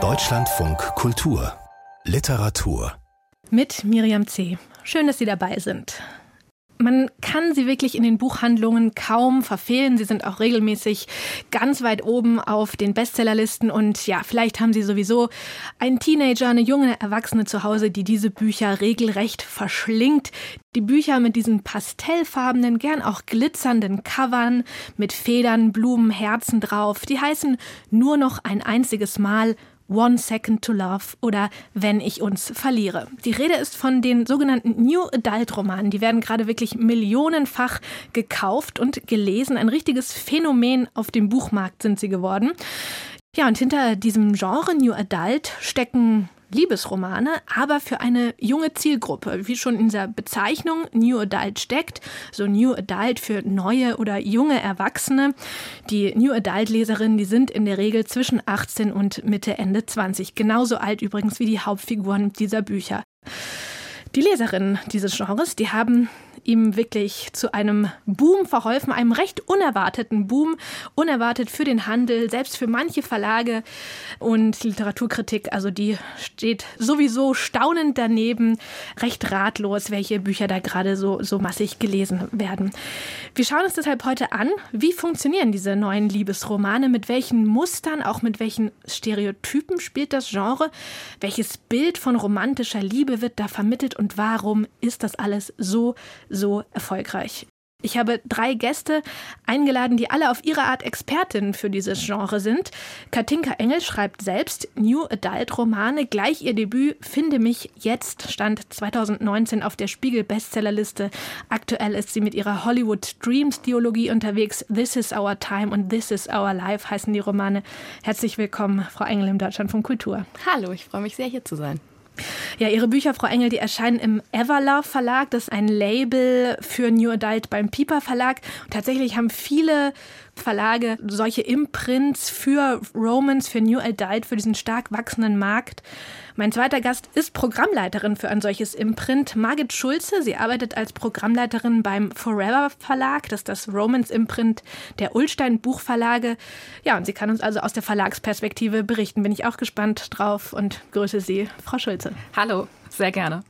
Deutschlandfunk Kultur Literatur mit Miriam C. Schön, dass Sie dabei sind. Man kann sie wirklich in den Buchhandlungen kaum verfehlen. Sie sind auch regelmäßig ganz weit oben auf den Bestsellerlisten. Und ja, vielleicht haben Sie sowieso einen Teenager, eine junge Erwachsene zu Hause, die diese Bücher regelrecht verschlingt. Die Bücher mit diesen pastellfarbenen, gern auch glitzernden Covern mit Federn, Blumen, Herzen drauf. Die heißen nur noch ein einziges Mal One Second to Love oder Wenn ich uns verliere. Die Rede ist von den sogenannten New Adult Romanen. Die werden gerade wirklich millionenfach gekauft und gelesen. Ein richtiges Phänomen auf dem Buchmarkt sind sie geworden. Ja, und hinter diesem Genre New Adult stecken Liebesromane, aber für eine junge Zielgruppe, wie schon in dieser Bezeichnung New Adult steckt, so New Adult für neue oder junge Erwachsene. Die New Adult Leserinnen, die sind in der Regel zwischen 18 und Mitte Ende 20, genauso alt übrigens wie die Hauptfiguren dieser Bücher. Die Leserinnen dieses Genres, die haben ihm wirklich zu einem Boom verholfen, einem recht unerwarteten Boom, unerwartet für den Handel, selbst für manche Verlage und Literaturkritik, also die steht sowieso staunend daneben, recht ratlos, welche Bücher da gerade so, so massig gelesen werden. Wir schauen uns deshalb heute an, wie funktionieren diese neuen Liebesromane, mit welchen Mustern, auch mit welchen Stereotypen spielt das Genre, welches Bild von romantischer Liebe wird da vermittelt und warum ist das alles so, so erfolgreich. Ich habe drei Gäste eingeladen, die alle auf ihre Art Expertinnen für dieses Genre sind. Katinka Engel schreibt selbst New Adult Romane. Gleich ihr Debüt Finde mich jetzt stand 2019 auf der Spiegel Bestsellerliste. Aktuell ist sie mit ihrer Hollywood Dreams Dialogie unterwegs. This is our time und This is our life heißen die Romane. Herzlich willkommen, Frau Engel im Deutschland von Kultur. Hallo, ich freue mich sehr hier zu sein. Ja, Ihre Bücher, Frau Engel, die erscheinen im Everlove Verlag. Das ist ein Label für New Adult beim Piper Verlag. Und tatsächlich haben viele Verlage solche Imprints für Romans, für New Adult, für diesen stark wachsenden Markt. Mein zweiter Gast ist Programmleiterin für ein solches Imprint, Margit Schulze. Sie arbeitet als Programmleiterin beim Forever Verlag, das ist das Romans Imprint der Ulstein Buchverlage. Ja, und sie kann uns also aus der Verlagsperspektive berichten. Bin ich auch gespannt drauf und grüße Sie, Frau Schulze. Hallo, sehr gerne.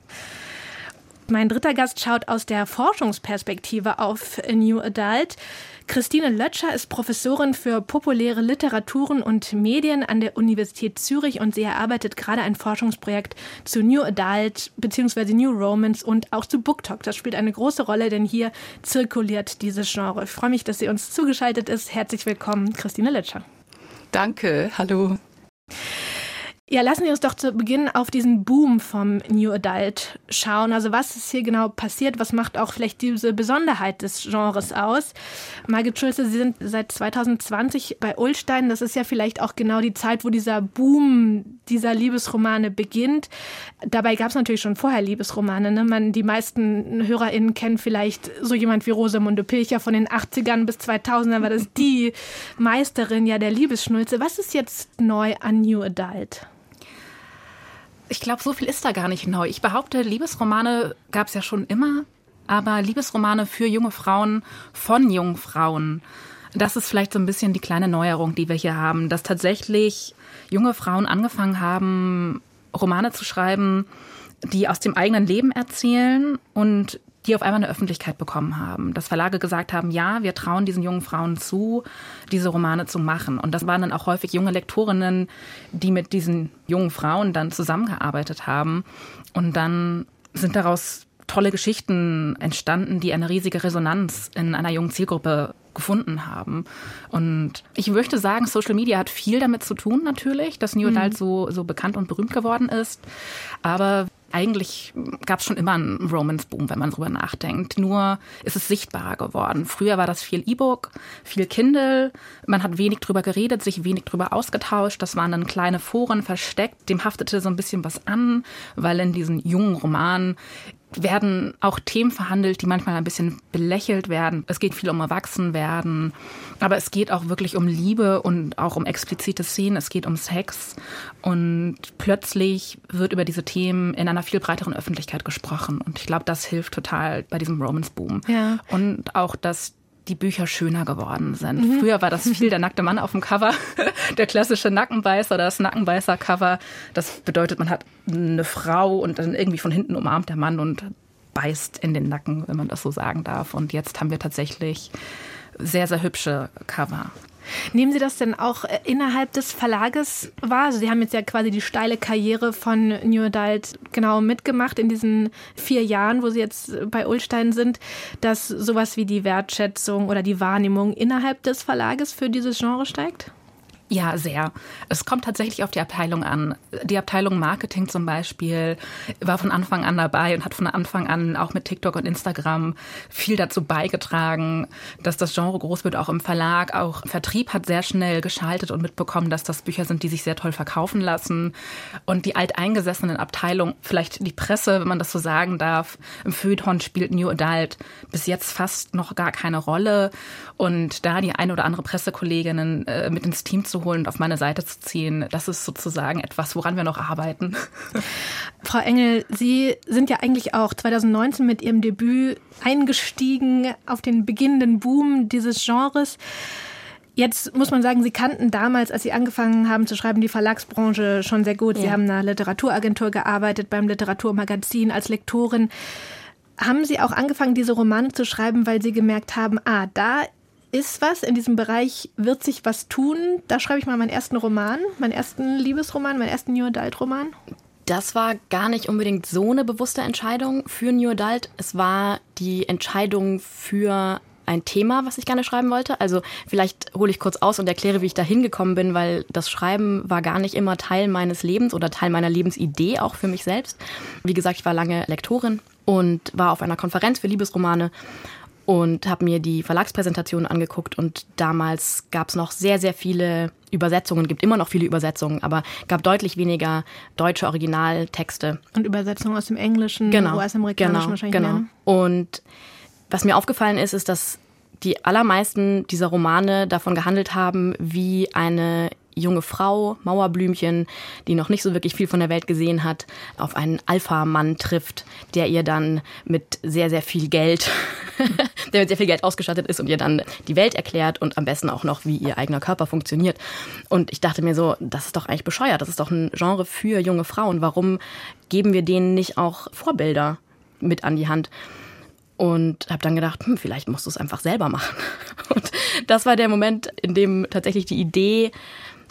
Mein dritter Gast schaut aus der Forschungsperspektive auf New Adult. Christine Lötscher ist Professorin für populäre Literaturen und Medien an der Universität Zürich und sie erarbeitet gerade ein Forschungsprojekt zu New Adult bzw. New Romance und auch zu Book Talk. Das spielt eine große Rolle, denn hier zirkuliert dieses Genre. Ich freue mich, dass sie uns zugeschaltet ist. Herzlich willkommen, Christine Lötscher. Danke, hallo. Ja, lassen Sie uns doch zu Beginn auf diesen Boom vom New Adult schauen. Also was ist hier genau passiert? Was macht auch vielleicht diese Besonderheit des Genres aus? Margit Schulze, Sie sind seit 2020 bei Ulstein. Das ist ja vielleicht auch genau die Zeit, wo dieser Boom dieser Liebesromane beginnt. Dabei gab es natürlich schon vorher Liebesromane. Ne? Man, die meisten HörerInnen kennen vielleicht so jemand wie Rosamunde Pilcher von den 80ern bis 2000ern war das die Meisterin ja der Liebesschnulze. Was ist jetzt neu an New Adult? Ich glaube, so viel ist da gar nicht neu. Ich behaupte, Liebesromane gab es ja schon immer, aber Liebesromane für junge Frauen von jungen Frauen. Das ist vielleicht so ein bisschen die kleine Neuerung, die wir hier haben, dass tatsächlich junge Frauen angefangen haben, Romane zu schreiben, die aus dem eigenen Leben erzählen und die auf einmal eine Öffentlichkeit bekommen haben. Dass Verlage gesagt haben, ja, wir trauen diesen jungen Frauen zu, diese Romane zu machen. Und das waren dann auch häufig junge Lektorinnen, die mit diesen jungen Frauen dann zusammengearbeitet haben. Und dann sind daraus tolle Geschichten entstanden, die eine riesige Resonanz in einer jungen Zielgruppe gefunden haben. Und ich möchte sagen, Social Media hat viel damit zu tun, natürlich, dass New Adult mhm. so, so bekannt und berühmt geworden ist. Aber eigentlich gab es schon immer einen Romance-Boom, wenn man drüber nachdenkt. Nur ist es sichtbarer geworden. Früher war das viel E-Book, viel Kindle. Man hat wenig drüber geredet, sich wenig drüber ausgetauscht. Das waren dann kleine Foren versteckt. Dem haftete so ein bisschen was an, weil in diesen jungen Romanen werden auch Themen verhandelt, die manchmal ein bisschen belächelt werden. Es geht viel um Erwachsenwerden, aber es geht auch wirklich um Liebe und auch um explizite Szenen. Es geht um Sex und plötzlich wird über diese Themen in einer viel breiteren Öffentlichkeit gesprochen. Und ich glaube, das hilft total bei diesem Romance-Boom. Ja. Und auch, dass die Bücher schöner geworden sind. Mhm. Früher war das viel der nackte Mann auf dem Cover, der klassische Nackenbeißer, das Nackenbeißer-Cover. Das bedeutet, man hat eine Frau und dann irgendwie von hinten umarmt der Mann und beißt in den Nacken, wenn man das so sagen darf. Und jetzt haben wir tatsächlich sehr, sehr hübsche Cover. Nehmen Sie das denn auch äh, innerhalb des Verlages wahr? Also Sie haben jetzt ja quasi die steile Karriere von New Adult genau mitgemacht in diesen vier Jahren, wo Sie jetzt bei Ulstein sind, dass sowas wie die Wertschätzung oder die Wahrnehmung innerhalb des Verlages für dieses Genre steigt? Ja, sehr. Es kommt tatsächlich auf die Abteilung an. Die Abteilung Marketing zum Beispiel war von Anfang an dabei und hat von Anfang an auch mit TikTok und Instagram viel dazu beigetragen, dass das Genre groß wird, auch im Verlag. Auch Vertrieb hat sehr schnell geschaltet und mitbekommen, dass das Bücher sind, die sich sehr toll verkaufen lassen. Und die alteingesessenen Abteilungen, vielleicht die Presse, wenn man das so sagen darf, im Feuilleton spielt New Adult bis jetzt fast noch gar keine Rolle. Und da die eine oder andere Pressekolleginnen äh, mit ins Team zu holen und auf meine Seite zu ziehen, das ist sozusagen etwas, woran wir noch arbeiten. Frau Engel, Sie sind ja eigentlich auch 2019 mit Ihrem Debüt eingestiegen auf den beginnenden Boom dieses Genres. Jetzt muss man sagen, Sie kannten damals, als Sie angefangen haben zu schreiben, die Verlagsbranche schon sehr gut. Sie ja. haben in einer Literaturagentur gearbeitet, beim Literaturmagazin als Lektorin. Haben Sie auch angefangen, diese Romane zu schreiben, weil Sie gemerkt haben, ah, da ist was, in diesem Bereich wird sich was tun. Da schreibe ich mal meinen ersten Roman, meinen ersten Liebesroman, meinen ersten New Adult Roman. Das war gar nicht unbedingt so eine bewusste Entscheidung für New Adult. Es war die Entscheidung für ein Thema, was ich gerne schreiben wollte. Also vielleicht hole ich kurz aus und erkläre, wie ich da hingekommen bin, weil das Schreiben war gar nicht immer Teil meines Lebens oder Teil meiner Lebensidee auch für mich selbst. Wie gesagt, ich war lange Lektorin und war auf einer Konferenz für Liebesromane und habe mir die Verlagspräsentation angeguckt und damals gab es noch sehr, sehr viele Übersetzungen, gibt immer noch viele Übersetzungen, aber gab deutlich weniger deutsche Originaltexte. Und Übersetzungen aus dem Englischen, genau, US-Amerikanischen genau, wahrscheinlich. Genau. Mehr. Und was mir aufgefallen ist, ist, dass die allermeisten dieser Romane davon gehandelt haben, wie eine junge Frau, Mauerblümchen, die noch nicht so wirklich viel von der Welt gesehen hat, auf einen Alpha-Mann trifft, der ihr dann mit sehr, sehr viel Geld, der mit sehr viel Geld ausgestattet ist und ihr dann die Welt erklärt und am besten auch noch, wie ihr eigener Körper funktioniert. Und ich dachte mir so, das ist doch eigentlich bescheuert. Das ist doch ein Genre für junge Frauen. Warum geben wir denen nicht auch Vorbilder mit an die Hand? und habe dann gedacht, hm, vielleicht musst du es einfach selber machen. Und das war der Moment, in dem tatsächlich die Idee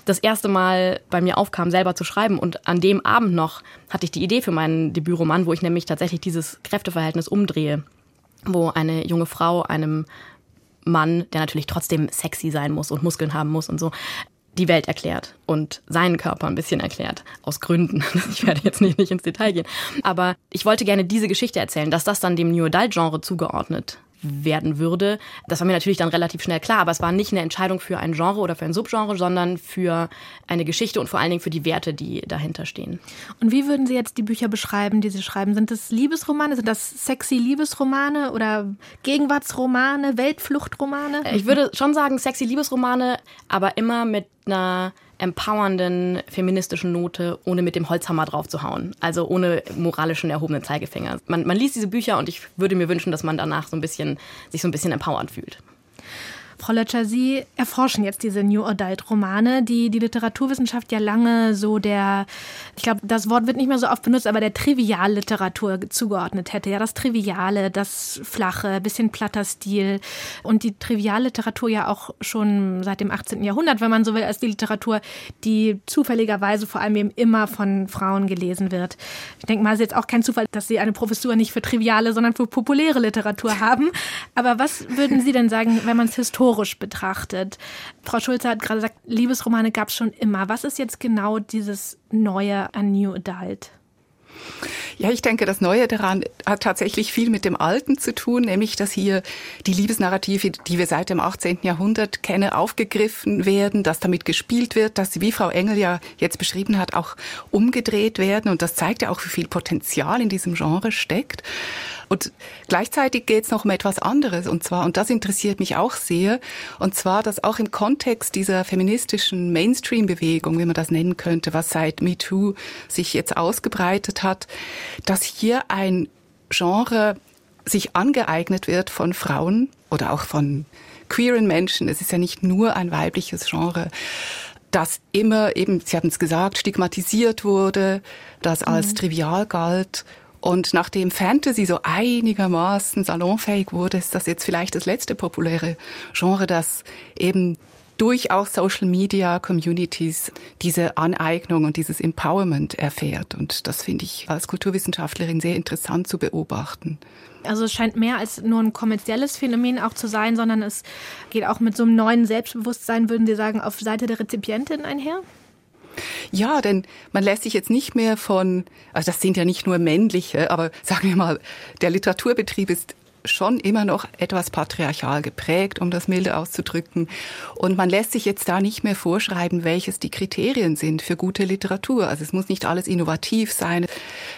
das erste Mal bei mir aufkam, selber zu schreiben. Und an dem Abend noch hatte ich die Idee für meinen Debütroman, wo ich nämlich tatsächlich dieses Kräfteverhältnis umdrehe, wo eine junge Frau einem Mann, der natürlich trotzdem sexy sein muss und Muskeln haben muss und so, die Welt erklärt und seinen Körper ein bisschen erklärt. Aus Gründen. Ich werde jetzt nicht, nicht ins Detail gehen. Aber ich wollte gerne diese Geschichte erzählen, dass das dann dem New Adult Genre zugeordnet werden würde. Das war mir natürlich dann relativ schnell klar, aber es war nicht eine Entscheidung für ein Genre oder für ein Subgenre, sondern für eine Geschichte und vor allen Dingen für die Werte, die dahinter stehen. Und wie würden Sie jetzt die Bücher beschreiben, die Sie schreiben? Sind das Liebesromane? Sind das sexy Liebesromane oder Gegenwartsromane, Weltfluchtromane? Ich würde schon sagen sexy Liebesromane, aber immer mit einer empowernden feministischen Note, ohne mit dem Holzhammer drauf zu hauen. Also ohne moralischen erhobenen Zeigefinger. Man, man liest diese Bücher und ich würde mir wünschen, dass man danach so ein bisschen, sich so ein bisschen empowernd fühlt. Frau Lötscher, Sie erforschen jetzt diese New Adult-Romane, die die Literaturwissenschaft ja lange so der, ich glaube, das Wort wird nicht mehr so oft benutzt, aber der Trivialliteratur zugeordnet hätte. Ja, das Triviale, das Flache, bisschen platter Stil und die Trivialliteratur ja auch schon seit dem 18. Jahrhundert, wenn man so will, als die Literatur, die zufälligerweise vor allem eben immer von Frauen gelesen wird. Ich denke mal, es ist jetzt auch kein Zufall, dass Sie eine Professur nicht für triviale, sondern für populäre Literatur haben. Aber was würden Sie denn sagen, wenn man es historisch historisch betrachtet. Frau Schulze hat gerade gesagt, Liebesromane gab es schon immer. Was ist jetzt genau dieses Neue an New Adult? Ja, ich denke, das Neue daran hat tatsächlich viel mit dem Alten zu tun, nämlich dass hier die Liebesnarrative, die wir seit dem 18. Jahrhundert kennen, aufgegriffen werden, dass damit gespielt wird, dass sie, wie Frau Engel ja jetzt beschrieben hat, auch umgedreht werden. Und das zeigt ja auch, wie viel Potenzial in diesem Genre steckt. Und gleichzeitig geht es noch um etwas anderes. Und zwar, und das interessiert mich auch sehr, und zwar, dass auch im Kontext dieser feministischen Mainstream-Bewegung, wie man das nennen könnte, was seit MeToo sich jetzt ausgebreitet hat, dass hier ein Genre sich angeeignet wird von Frauen oder auch von queeren Menschen. Es ist ja nicht nur ein weibliches Genre das immer eben, Sie haben es gesagt, stigmatisiert wurde, das als mhm. trivial galt. Und nachdem Fantasy so einigermaßen salonfähig wurde, ist das jetzt vielleicht das letzte populäre Genre, das eben durch auch Social Media Communities diese Aneignung und dieses Empowerment erfährt. Und das finde ich als Kulturwissenschaftlerin sehr interessant zu beobachten. Also es scheint mehr als nur ein kommerzielles Phänomen auch zu sein, sondern es geht auch mit so einem neuen Selbstbewusstsein, würden Sie sagen, auf Seite der Rezipientin einher? Ja, denn man lässt sich jetzt nicht mehr von, also das sind ja nicht nur männliche, aber sagen wir mal, der Literaturbetrieb ist schon immer noch etwas patriarchal geprägt, um das milde auszudrücken. Und man lässt sich jetzt da nicht mehr vorschreiben, welches die Kriterien sind für gute Literatur. Also es muss nicht alles innovativ sein.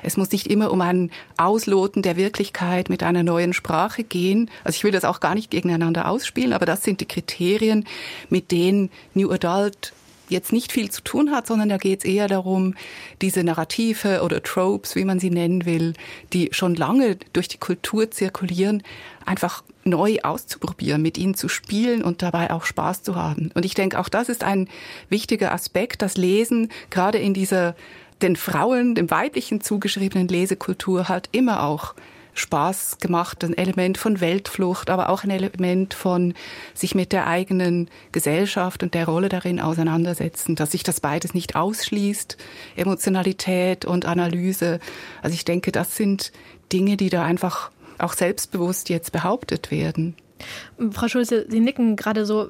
Es muss nicht immer um ein Ausloten der Wirklichkeit mit einer neuen Sprache gehen. Also ich will das auch gar nicht gegeneinander ausspielen, aber das sind die Kriterien, mit denen New Adult jetzt nicht viel zu tun hat, sondern da geht es eher darum, diese Narrative oder Tropes, wie man sie nennen will, die schon lange durch die Kultur zirkulieren, einfach neu auszuprobieren, mit ihnen zu spielen und dabei auch Spaß zu haben. Und ich denke, auch das ist ein wichtiger Aspekt, das Lesen gerade in dieser den Frauen, dem weiblichen zugeschriebenen Lesekultur halt immer auch Spaß gemacht, ein Element von Weltflucht, aber auch ein Element von sich mit der eigenen Gesellschaft und der Rolle darin auseinandersetzen, dass sich das beides nicht ausschließt, Emotionalität und Analyse. Also ich denke, das sind Dinge, die da einfach auch selbstbewusst jetzt behauptet werden. Frau Schulze, Sie nicken gerade so.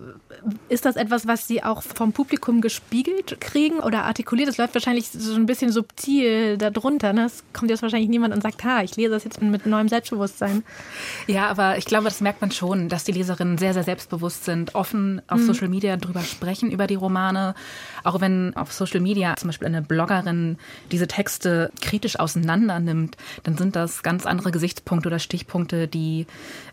Ist das etwas, was Sie auch vom Publikum gespiegelt kriegen oder artikuliert? Das läuft wahrscheinlich so ein bisschen subtil darunter. Ne? Es kommt jetzt wahrscheinlich niemand und sagt, ha, ich lese das jetzt mit neuem Selbstbewusstsein. Ja, aber ich glaube, das merkt man schon, dass die Leserinnen sehr, sehr selbstbewusst sind, offen auf mhm. Social Media drüber sprechen, über die Romane. Auch wenn auf Social Media zum Beispiel eine Bloggerin diese Texte kritisch auseinander nimmt, dann sind das ganz andere Gesichtspunkte oder Stichpunkte, die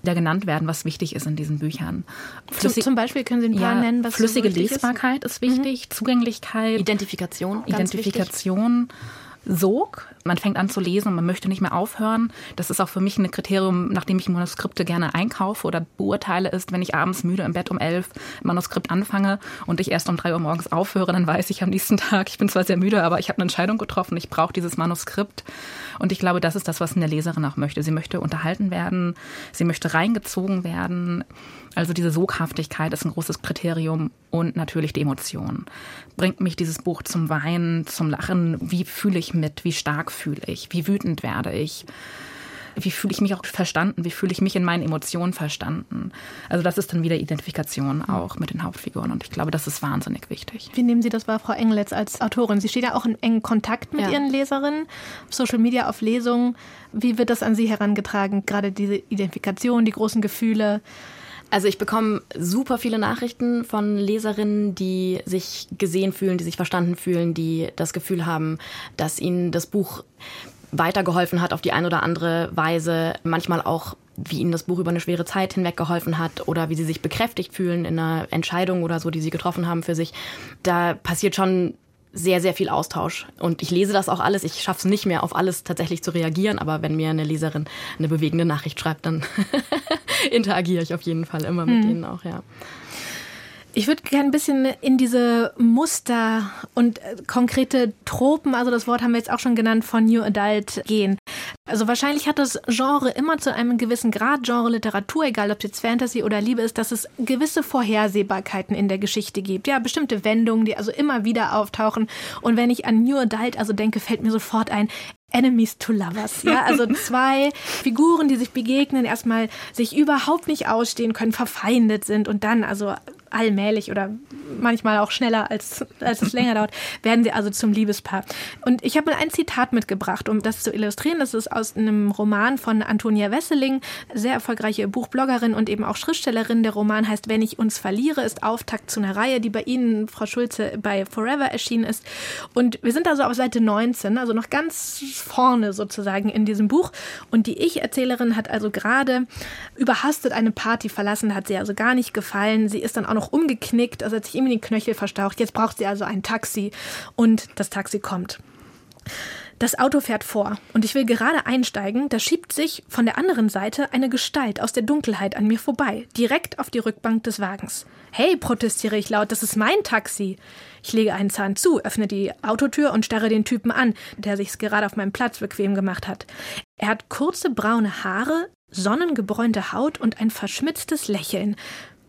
da genannt werden, was wichtig ist in diesen Büchern. Flüssig, zum Beispiel können Sie paar ja, nennen, was Flüssige so Lesbarkeit ist, ist wichtig, mhm. Zugänglichkeit, Identifikation, Identifikation. Wichtig. Sog. Man fängt an zu lesen und man möchte nicht mehr aufhören. Das ist auch für mich ein Kriterium, nachdem ich Manuskripte gerne einkaufe oder beurteile, ist, wenn ich abends müde im Bett um elf Manuskript anfange und ich erst um drei Uhr morgens aufhöre, dann weiß ich am nächsten Tag, ich bin zwar sehr müde, aber ich habe eine Entscheidung getroffen, ich brauche dieses Manuskript. Und ich glaube, das ist das, was eine Leserin auch möchte. Sie möchte unterhalten werden, sie möchte reingezogen werden. Also diese Soghaftigkeit ist ein großes Kriterium und natürlich die Emotion. Bringt mich dieses Buch zum Weinen, zum Lachen? Wie fühle ich mit? Wie stark fühle ich? Wie wütend werde ich? Wie fühle ich mich auch verstanden? Wie fühle ich mich in meinen Emotionen verstanden? Also das ist dann wieder Identifikation auch mit den Hauptfiguren und ich glaube, das ist wahnsinnig wichtig. Wie nehmen Sie das wahr, Frau Engelitz, als Autorin? Sie steht ja auch in engen Kontakt mit ja. Ihren Leserinnen, auf Social Media, auf Lesungen. Wie wird das an Sie herangetragen? Gerade diese Identifikation, die großen Gefühle? Also ich bekomme super viele Nachrichten von Leserinnen, die sich gesehen fühlen, die sich verstanden fühlen, die das Gefühl haben, dass ihnen das Buch weitergeholfen hat auf die eine oder andere Weise. Manchmal auch, wie ihnen das Buch über eine schwere Zeit hinweg geholfen hat oder wie sie sich bekräftigt fühlen in einer Entscheidung oder so, die sie getroffen haben für sich. Da passiert schon sehr, sehr viel Austausch. Und ich lese das auch alles. Ich schaffe es nicht mehr, auf alles tatsächlich zu reagieren. Aber wenn mir eine Leserin eine bewegende Nachricht schreibt, dann interagiere ich auf jeden Fall immer mit hm. denen auch, ja. Ich würde gerne ein bisschen in diese Muster und äh, konkrete Tropen, also das Wort haben wir jetzt auch schon genannt, von New Adult gehen. Also wahrscheinlich hat das Genre immer zu einem gewissen Grad, Genre Literatur, egal ob es jetzt Fantasy oder Liebe ist, dass es gewisse Vorhersehbarkeiten in der Geschichte gibt. Ja, bestimmte Wendungen, die also immer wieder auftauchen. Und wenn ich an New Adult also denke, fällt mir sofort ein, Enemies to Lovers. Ja, also zwei Figuren, die sich begegnen, erstmal sich überhaupt nicht ausstehen können, verfeindet sind und dann also allmählich oder manchmal auch schneller, als, als es länger dauert, werden sie also zum Liebespaar. Und ich habe mal ein Zitat mitgebracht, um das zu illustrieren. Das ist aus einem Roman von Antonia Wesseling, sehr erfolgreiche Buchbloggerin und eben auch Schriftstellerin. Der Roman heißt Wenn ich uns verliere, ist Auftakt zu einer Reihe, die bei Ihnen, Frau Schulze, bei Forever erschienen ist. Und wir sind also auf Seite 19, also noch ganz vorne sozusagen in diesem Buch. Und die Ich-Erzählerin hat also gerade überhastet eine Party verlassen, hat sie also gar nicht gefallen. Sie ist dann auch noch umgeknickt, also hat sich irgendwie den Knöchel verstaucht. Jetzt braucht sie also ein Taxi und das Taxi kommt. Das Auto fährt vor und ich will gerade einsteigen, da schiebt sich von der anderen Seite eine Gestalt aus der Dunkelheit an mir vorbei, direkt auf die Rückbank des Wagens. Hey, protestiere ich laut, das ist mein Taxi. Ich lege einen Zahn zu, öffne die Autotür und starre den Typen an, der sich's gerade auf meinem Platz bequem gemacht hat. Er hat kurze braune Haare, sonnengebräunte Haut und ein verschmitztes Lächeln.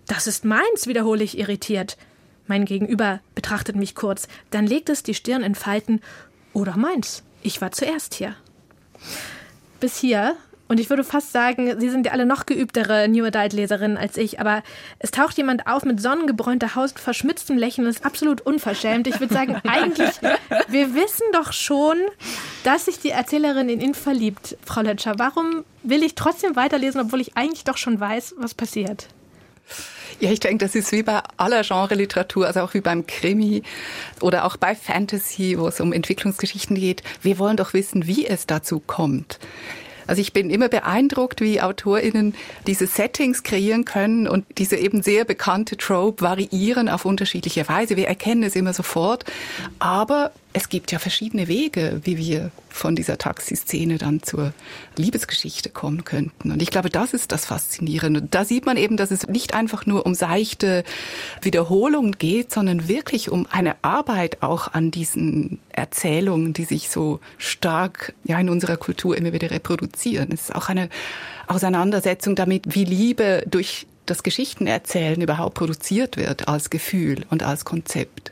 Das ist meins, wiederhole ich irritiert. Mein Gegenüber betrachtet mich kurz, dann legt es die Stirn in Falten. Oder meins. Ich war zuerst hier. Bis hier. Und ich würde fast sagen, Sie sind ja alle noch geübtere New Adult-Leserinnen als ich, aber es taucht jemand auf mit sonnengebräunter Haut, verschmitztem Lächeln, das ist absolut unverschämt. Ich würde sagen, eigentlich, wir wissen doch schon, dass sich die Erzählerin in ihn verliebt, Frau Lötscher. Warum will ich trotzdem weiterlesen, obwohl ich eigentlich doch schon weiß, was passiert? Ja, ich denke, das ist wie bei aller Genre-Literatur, also auch wie beim Krimi oder auch bei Fantasy, wo es um Entwicklungsgeschichten geht. Wir wollen doch wissen, wie es dazu kommt. Also ich bin immer beeindruckt, wie AutorInnen diese Settings kreieren können und diese eben sehr bekannte Trope variieren auf unterschiedliche Weise. Wir erkennen es immer sofort, aber es gibt ja verschiedene Wege, wie wir von dieser Taxiszene dann zur Liebesgeschichte kommen könnten. Und ich glaube, das ist das Faszinierende. Da sieht man eben, dass es nicht einfach nur um seichte Wiederholungen geht, sondern wirklich um eine Arbeit auch an diesen Erzählungen, die sich so stark ja in unserer Kultur immer wieder reproduzieren. Es ist auch eine Auseinandersetzung damit, wie Liebe durch das Geschichtenerzählen überhaupt produziert wird als Gefühl und als Konzept.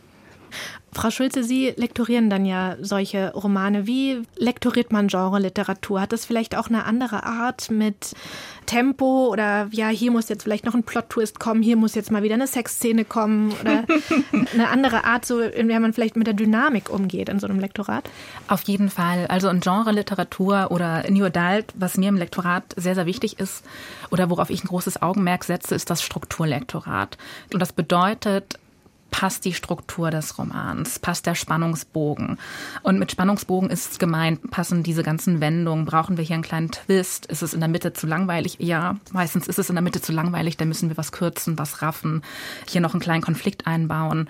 Frau Schulze, Sie lektorieren dann ja solche Romane. Wie lektoriert man Genre-Literatur? Hat das vielleicht auch eine andere Art mit Tempo oder ja, hier muss jetzt vielleicht noch ein Plot-Twist kommen, hier muss jetzt mal wieder eine Sexszene kommen oder eine andere Art, so in der man vielleicht mit der Dynamik umgeht in so einem Lektorat? Auf jeden Fall. Also in Genre-Literatur oder New Adult, was mir im Lektorat sehr, sehr wichtig ist oder worauf ich ein großes Augenmerk setze, ist das Strukturlektorat. Und das bedeutet, passt die Struktur des Romans, passt der Spannungsbogen. Und mit Spannungsbogen ist gemeint, passen diese ganzen Wendungen, brauchen wir hier einen kleinen Twist, ist es in der Mitte zu langweilig? Ja, meistens ist es in der Mitte zu langweilig, da müssen wir was kürzen, was raffen, hier noch einen kleinen Konflikt einbauen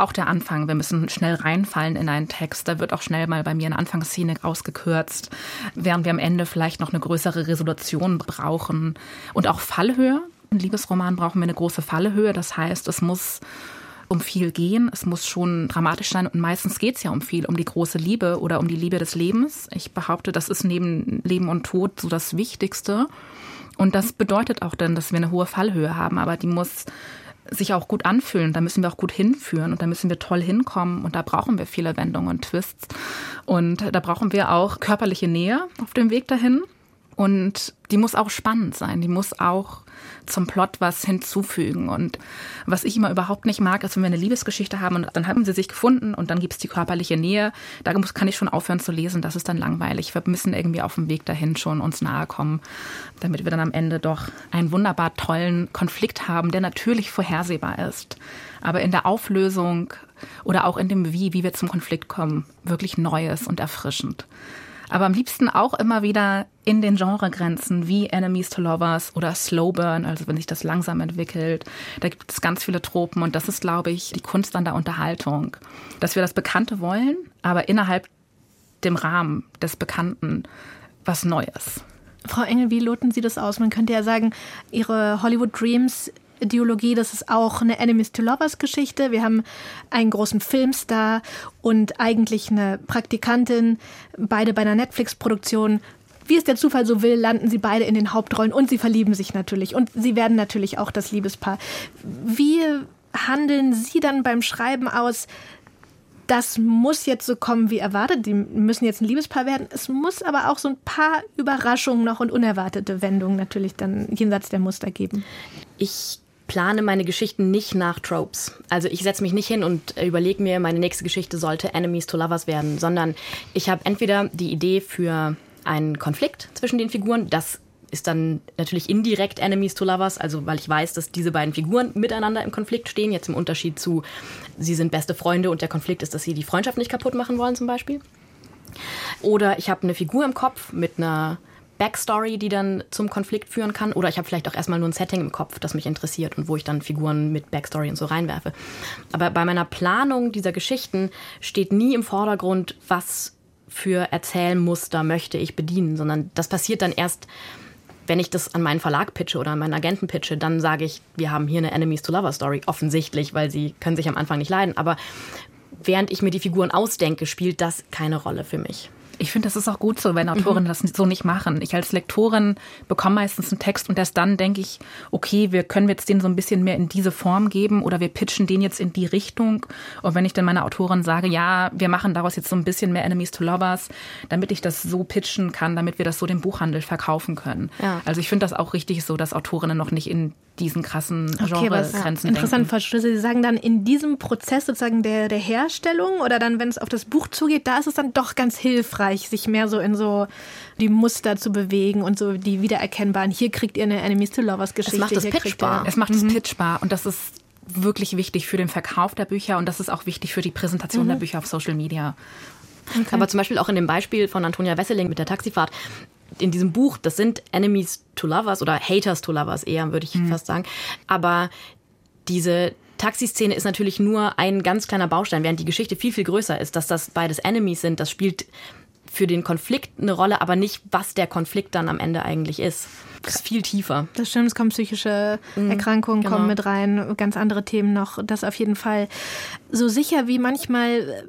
auch der Anfang. Wir müssen schnell reinfallen in einen Text. Da wird auch schnell mal bei mir eine Anfangsszene ausgekürzt, während wir am Ende vielleicht noch eine größere Resolution brauchen. Und auch Fallhöhe. Im Liebesroman brauchen wir eine große Fallhöhe. Das heißt, es muss um viel gehen. Es muss schon dramatisch sein und meistens geht es ja um viel, um die große Liebe oder um die Liebe des Lebens. Ich behaupte, das ist neben Leben und Tod so das Wichtigste. Und das bedeutet auch dann, dass wir eine hohe Fallhöhe haben, aber die muss sich auch gut anfühlen. Da müssen wir auch gut hinführen und da müssen wir toll hinkommen und da brauchen wir viele Wendungen und Twists. Und da brauchen wir auch körperliche Nähe auf dem Weg dahin. Und die muss auch spannend sein. Die muss auch zum Plot was hinzufügen. Und was ich immer überhaupt nicht mag, ist, wenn wir eine Liebesgeschichte haben und dann haben sie sich gefunden und dann gibt es die körperliche Nähe. Da kann ich schon aufhören zu lesen. Das ist dann langweilig. Wir müssen irgendwie auf dem Weg dahin schon uns nahe kommen, damit wir dann am Ende doch einen wunderbar tollen Konflikt haben, der natürlich vorhersehbar ist. Aber in der Auflösung oder auch in dem Wie, wie wir zum Konflikt kommen, wirklich Neues und erfrischend aber am liebsten auch immer wieder in den Genregrenzen wie Enemies to Lovers oder Slow Burn, also wenn sich das langsam entwickelt. Da gibt es ganz viele Tropen und das ist, glaube ich, die Kunst an der Unterhaltung. Dass wir das Bekannte wollen, aber innerhalb dem Rahmen des Bekannten was Neues. Frau Engel, wie loten Sie das aus? Man könnte ja sagen, Ihre Hollywood Dreams Ideologie. Das ist auch eine Enemies to Lovers Geschichte. Wir haben einen großen Filmstar und eigentlich eine Praktikantin, beide bei einer Netflix-Produktion. Wie es der Zufall so will, landen sie beide in den Hauptrollen und sie verlieben sich natürlich. Und sie werden natürlich auch das Liebespaar. Wie handeln Sie dann beim Schreiben aus, das muss jetzt so kommen wie erwartet. Die müssen jetzt ein Liebespaar werden. Es muss aber auch so ein paar Überraschungen noch und unerwartete Wendungen natürlich dann jenseits der Muster geben. Ich plane meine Geschichten nicht nach Tropes. Also ich setze mich nicht hin und überlege mir, meine nächste Geschichte sollte Enemies to Lovers werden, sondern ich habe entweder die Idee für einen Konflikt zwischen den Figuren, das ist dann natürlich indirekt Enemies to Lovers, also weil ich weiß, dass diese beiden Figuren miteinander im Konflikt stehen, jetzt im Unterschied zu, sie sind beste Freunde und der Konflikt ist, dass sie die Freundschaft nicht kaputt machen wollen zum Beispiel. Oder ich habe eine Figur im Kopf mit einer Backstory, die dann zum Konflikt führen kann. Oder ich habe vielleicht auch erstmal nur ein Setting im Kopf, das mich interessiert und wo ich dann Figuren mit Backstory und so reinwerfe. Aber bei meiner Planung dieser Geschichten steht nie im Vordergrund, was für Erzählmuster möchte ich bedienen, sondern das passiert dann erst, wenn ich das an meinen Verlag pitche oder an meinen Agenten pitche, dann sage ich, wir haben hier eine Enemies to Lover Story, offensichtlich, weil sie können sich am Anfang nicht leiden. Aber während ich mir die Figuren ausdenke, spielt das keine Rolle für mich. Ich finde, das ist auch gut so, wenn Autorinnen mhm. das so nicht machen. Ich als Lektorin bekomme meistens einen Text und erst dann denke ich, okay, wir können jetzt den so ein bisschen mehr in diese Form geben oder wir pitchen den jetzt in die Richtung. Und wenn ich dann meiner Autorin sage, ja, wir machen daraus jetzt so ein bisschen mehr Enemies to Lovers, damit ich das so pitchen kann, damit wir das so dem Buchhandel verkaufen können. Ja. Also ich finde das auch richtig so, dass Autorinnen noch nicht in diesen krassen Genregrenzen okay, Interessant, Frau Schlüssel. Sie sagen dann in diesem Prozess sozusagen der, der Herstellung oder dann, wenn es auf das Buch zugeht, da ist es dann doch ganz hilfreich, sich mehr so in so die Muster zu bewegen und so die wiedererkennbaren. Hier kriegt ihr eine Enemies to Lovers Geschichte. Es macht es pitchbar. Es macht es mhm. pitchbar und das ist wirklich wichtig für den Verkauf der Bücher und das ist auch wichtig für die Präsentation mhm. der Bücher auf Social Media. Okay. Aber zum Beispiel auch in dem Beispiel von Antonia Wesseling mit der Taxifahrt, in diesem Buch, das sind Enemies to Lovers oder Haters to Lovers eher, würde ich mhm. fast sagen. Aber diese Taxiszene ist natürlich nur ein ganz kleiner Baustein, während die Geschichte viel, viel größer ist. Dass das beides Enemies sind, das spielt für den Konflikt eine Rolle, aber nicht, was der Konflikt dann am Ende eigentlich ist. Das ist viel tiefer. Das stimmt, es kommen psychische mhm, Erkrankungen genau. kommen mit rein, ganz andere Themen noch. Das auf jeden Fall. So sicher wie manchmal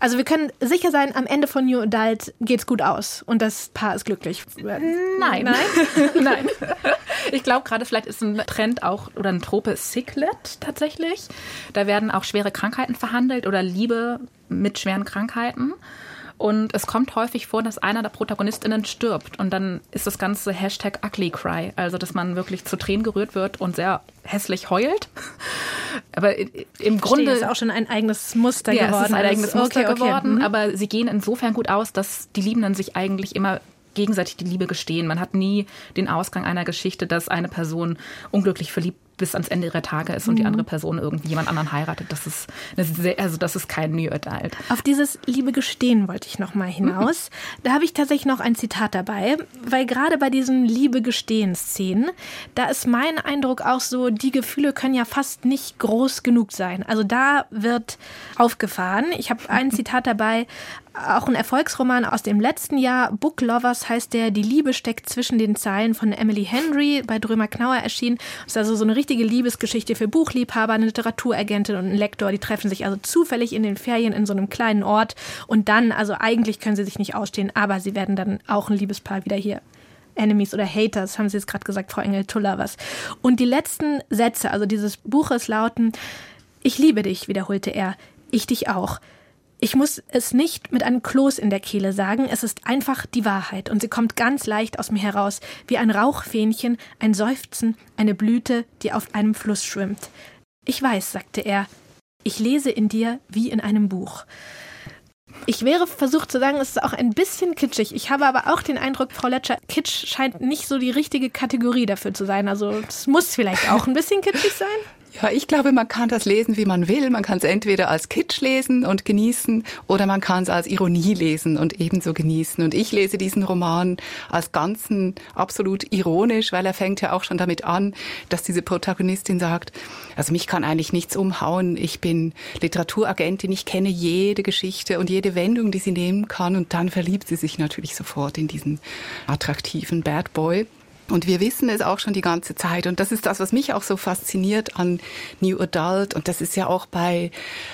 also wir können sicher sein, am Ende von New Adult geht's gut aus und das Paar ist glücklich. Nein. Nein? Nein. Ich glaube gerade vielleicht ist ein Trend auch oder ein Trope Sicklet tatsächlich. Da werden auch schwere Krankheiten verhandelt oder Liebe mit schweren Krankheiten. Und es kommt häufig vor, dass einer der Protagonistinnen stirbt. Und dann ist das ganze Hashtag Ugly Cry. Also, dass man wirklich zu Tränen gerührt wird und sehr hässlich heult. Aber im Grunde. ist auch schon ein eigenes Muster ja, geworden. Es ist ein eigenes Muster okay, geworden. Okay. Mhm. Aber sie gehen insofern gut aus, dass die Liebenden sich eigentlich immer gegenseitig die Liebe gestehen. Man hat nie den Ausgang einer Geschichte, dass eine Person unglücklich verliebt bis ans Ende ihrer Tage ist und die mhm. andere Person irgendwie jemand anderen heiratet. Das ist, sehr, also das ist kein New Adult. Auf dieses Liebe gestehen wollte ich noch mal hinaus. Mhm. Da habe ich tatsächlich noch ein Zitat dabei, weil gerade bei diesen Liebe gestehen Szenen, da ist mein Eindruck auch so, die Gefühle können ja fast nicht groß genug sein. Also da wird aufgefahren. Ich habe ein Zitat dabei auch ein Erfolgsroman aus dem letzten Jahr. Book Lovers heißt der. Die Liebe steckt zwischen den Zeilen von Emily Henry bei Drömer Knauer erschienen. Das ist also so eine richtige Liebesgeschichte für Buchliebhaber, eine Literaturagentin und ein Lektor. Die treffen sich also zufällig in den Ferien in so einem kleinen Ort. Und dann, also eigentlich können sie sich nicht ausstehen, aber sie werden dann auch ein Liebespaar wieder hier. Enemies oder Haters, haben Sie jetzt gerade gesagt, Frau Engel-Tuller was. Und die letzten Sätze, also dieses Buches lauten, ich liebe dich, wiederholte er, ich dich auch. Ich muss es nicht mit einem Kloß in der Kehle sagen, es ist einfach die Wahrheit und sie kommt ganz leicht aus mir heraus, wie ein Rauchfähnchen, ein Seufzen, eine Blüte, die auf einem Fluss schwimmt. Ich weiß, sagte er, ich lese in dir wie in einem Buch. Ich wäre versucht zu sagen, es ist auch ein bisschen kitschig. Ich habe aber auch den Eindruck, Frau Letscher, Kitsch scheint nicht so die richtige Kategorie dafür zu sein. Also es muss vielleicht auch ein bisschen kitschig sein. Ja, ich glaube, man kann das lesen, wie man will. Man kann es entweder als Kitsch lesen und genießen oder man kann es als Ironie lesen und ebenso genießen. Und ich lese diesen Roman als Ganzen absolut ironisch, weil er fängt ja auch schon damit an, dass diese Protagonistin sagt, also mich kann eigentlich nichts umhauen. Ich bin Literaturagentin, ich kenne jede Geschichte und jede Wendung, die sie nehmen kann. Und dann verliebt sie sich natürlich sofort in diesen attraktiven Bad Boy. Und wir wissen es auch schon die ganze Zeit. Und das ist das, was mich auch so fasziniert an New Adult. Und das ist ja auch bei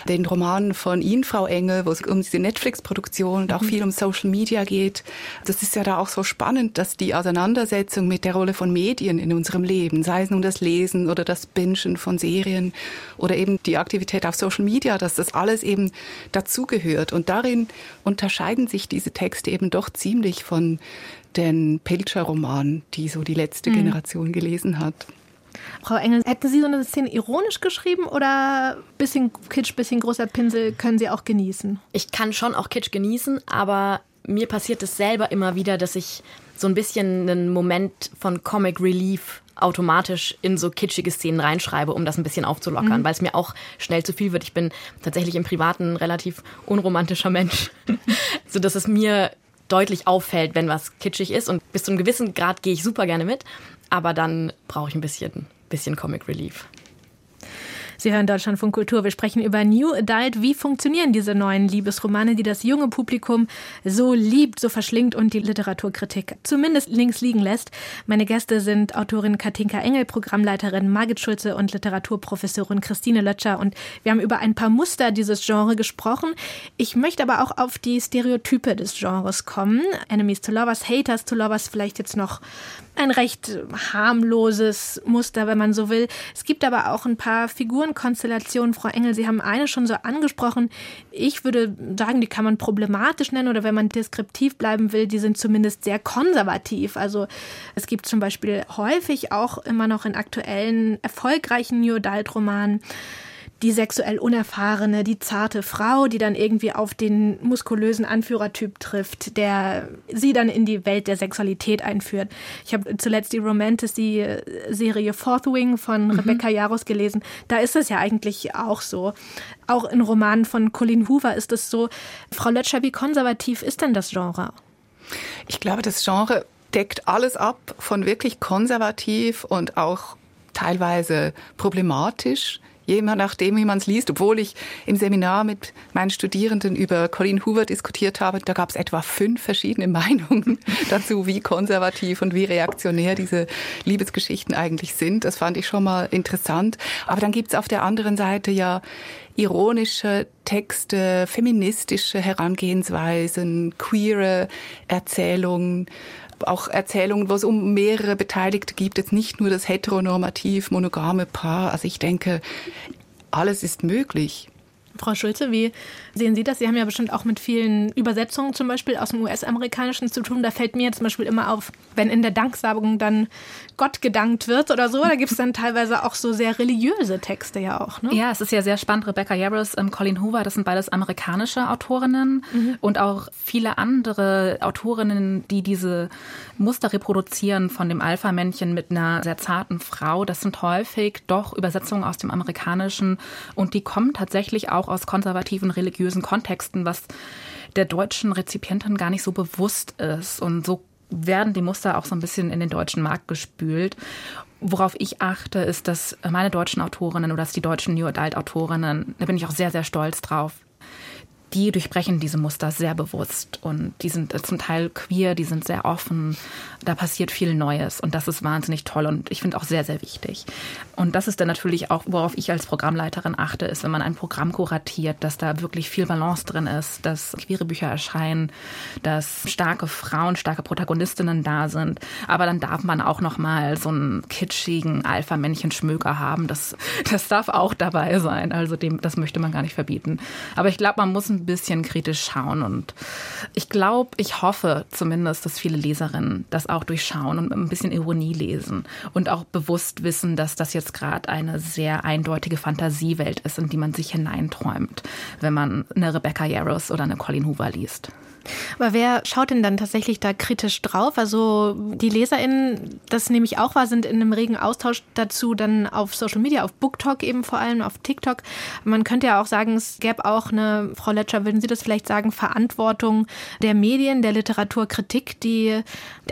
den Romanen von Ihnen, Frau Engel, wo es um diese Netflix-Produktion und auch mhm. viel um Social Media geht. Das ist ja da auch so spannend, dass die Auseinandersetzung mit der Rolle von Medien in unserem Leben, sei es nun das Lesen oder das Bingen von Serien oder eben die Aktivität auf Social Media, dass das alles eben dazugehört. Und darin unterscheiden sich diese Texte eben doch ziemlich von den Pilcher-Roman, die so die letzte mhm. Generation gelesen hat. Frau Engel, hätten Sie so eine Szene ironisch geschrieben oder bisschen Kitsch, bisschen großer Pinsel können Sie auch genießen? Ich kann schon auch Kitsch genießen, aber mir passiert es selber immer wieder, dass ich so ein bisschen einen Moment von Comic Relief automatisch in so kitschige Szenen reinschreibe, um das ein bisschen aufzulockern, mhm. weil es mir auch schnell zu viel wird. Ich bin tatsächlich im Privaten ein relativ unromantischer Mensch, so dass es mir deutlich auffällt, wenn was kitschig ist. Und bis zu einem gewissen Grad gehe ich super gerne mit. Aber dann brauche ich ein bisschen, bisschen Comic Relief. Sie hören Deutschland von Kultur. Wir sprechen über New Adult. Wie funktionieren diese neuen Liebesromane, die das junge Publikum so liebt, so verschlingt und die Literaturkritik zumindest links liegen lässt? Meine Gäste sind Autorin Katinka Engel, Programmleiterin Margit Schulze und Literaturprofessorin Christine Lötscher. Und wir haben über ein paar Muster dieses Genres gesprochen. Ich möchte aber auch auf die Stereotype des Genres kommen. Enemies to Lovers, Haters to Lovers, vielleicht jetzt noch ein recht harmloses Muster, wenn man so will. Es gibt aber auch ein paar Figurenkonstellationen. Frau Engel, Sie haben eine schon so angesprochen. Ich würde sagen, die kann man problematisch nennen oder wenn man deskriptiv bleiben will, die sind zumindest sehr konservativ. Also es gibt zum Beispiel häufig auch immer noch in aktuellen, erfolgreichen New Adult Romanen die sexuell unerfahrene, die zarte Frau, die dann irgendwie auf den muskulösen Anführertyp trifft, der sie dann in die Welt der Sexualität einführt. Ich habe zuletzt die Romantasy-Serie Fourth Wing von mhm. Rebecca Jaros gelesen. Da ist es ja eigentlich auch so. Auch in Romanen von Colin Hoover ist es so. Frau Lötscher, wie konservativ ist denn das Genre? Ich glaube, das Genre deckt alles ab von wirklich konservativ und auch teilweise problematisch je nachdem, wie man es liest. Obwohl ich im Seminar mit meinen Studierenden über Colin Hoover diskutiert habe, da gab es etwa fünf verschiedene Meinungen dazu, wie konservativ und wie reaktionär diese Liebesgeschichten eigentlich sind. Das fand ich schon mal interessant. Aber dann gibt es auf der anderen Seite ja ironische Texte, feministische Herangehensweisen, queere Erzählungen auch Erzählungen, wo es um mehrere Beteiligte gibt, jetzt nicht nur das heteronormativ monogame Paar. Also ich denke, alles ist möglich. Frau Schulze, wie sehen Sie das? Sie haben ja bestimmt auch mit vielen Übersetzungen zum Beispiel aus dem US-amerikanischen zu tun. Da fällt mir zum Beispiel immer auf, wenn in der Danksagung dann Gott gedankt wird oder so, da gibt es dann teilweise auch so sehr religiöse Texte ja auch. Ne? Ja, es ist ja sehr spannend. Rebecca Yarros, ähm, Colin Hoover, das sind beides amerikanische Autorinnen mhm. und auch viele andere Autorinnen, die diese Muster reproduzieren von dem Alpha-Männchen mit einer sehr zarten Frau. Das sind häufig doch Übersetzungen aus dem Amerikanischen und die kommen tatsächlich auch aus konservativen religiösen Kontexten, was der deutschen Rezipientin gar nicht so bewusst ist. Und so werden die Muster auch so ein bisschen in den deutschen Markt gespült. Worauf ich achte, ist, dass meine deutschen Autorinnen oder dass die deutschen New Adult Autorinnen, da bin ich auch sehr, sehr stolz drauf, die durchbrechen diese Muster sehr bewusst und die sind zum Teil queer, die sind sehr offen, da passiert viel Neues und das ist wahnsinnig toll und ich finde auch sehr, sehr wichtig. Und das ist dann natürlich auch, worauf ich als Programmleiterin achte, ist, wenn man ein Programm kuratiert, dass da wirklich viel Balance drin ist, dass queere Bücher erscheinen, dass starke Frauen, starke Protagonistinnen da sind, aber dann darf man auch noch mal so einen kitschigen Alpha-Männchen-Schmöker haben, das, das darf auch dabei sein, also dem, das möchte man gar nicht verbieten. Aber ich glaube, man muss ein bisschen kritisch schauen. Und ich glaube, ich hoffe zumindest, dass viele Leserinnen das auch durchschauen und ein bisschen Ironie lesen und auch bewusst wissen, dass das jetzt gerade eine sehr eindeutige Fantasiewelt ist, in die man sich hineinträumt, wenn man eine Rebecca Yarros oder eine Colin Hoover liest. Aber wer schaut denn dann tatsächlich da kritisch drauf? Also die LeserInnen, das nehme ich auch wahr, sind in einem regen Austausch dazu dann auf Social Media, auf BookTok eben vor allem, auf TikTok. Man könnte ja auch sagen, es gäbe auch eine, Frau Letscher, würden Sie das vielleicht sagen, Verantwortung der Medien, der Literaturkritik, die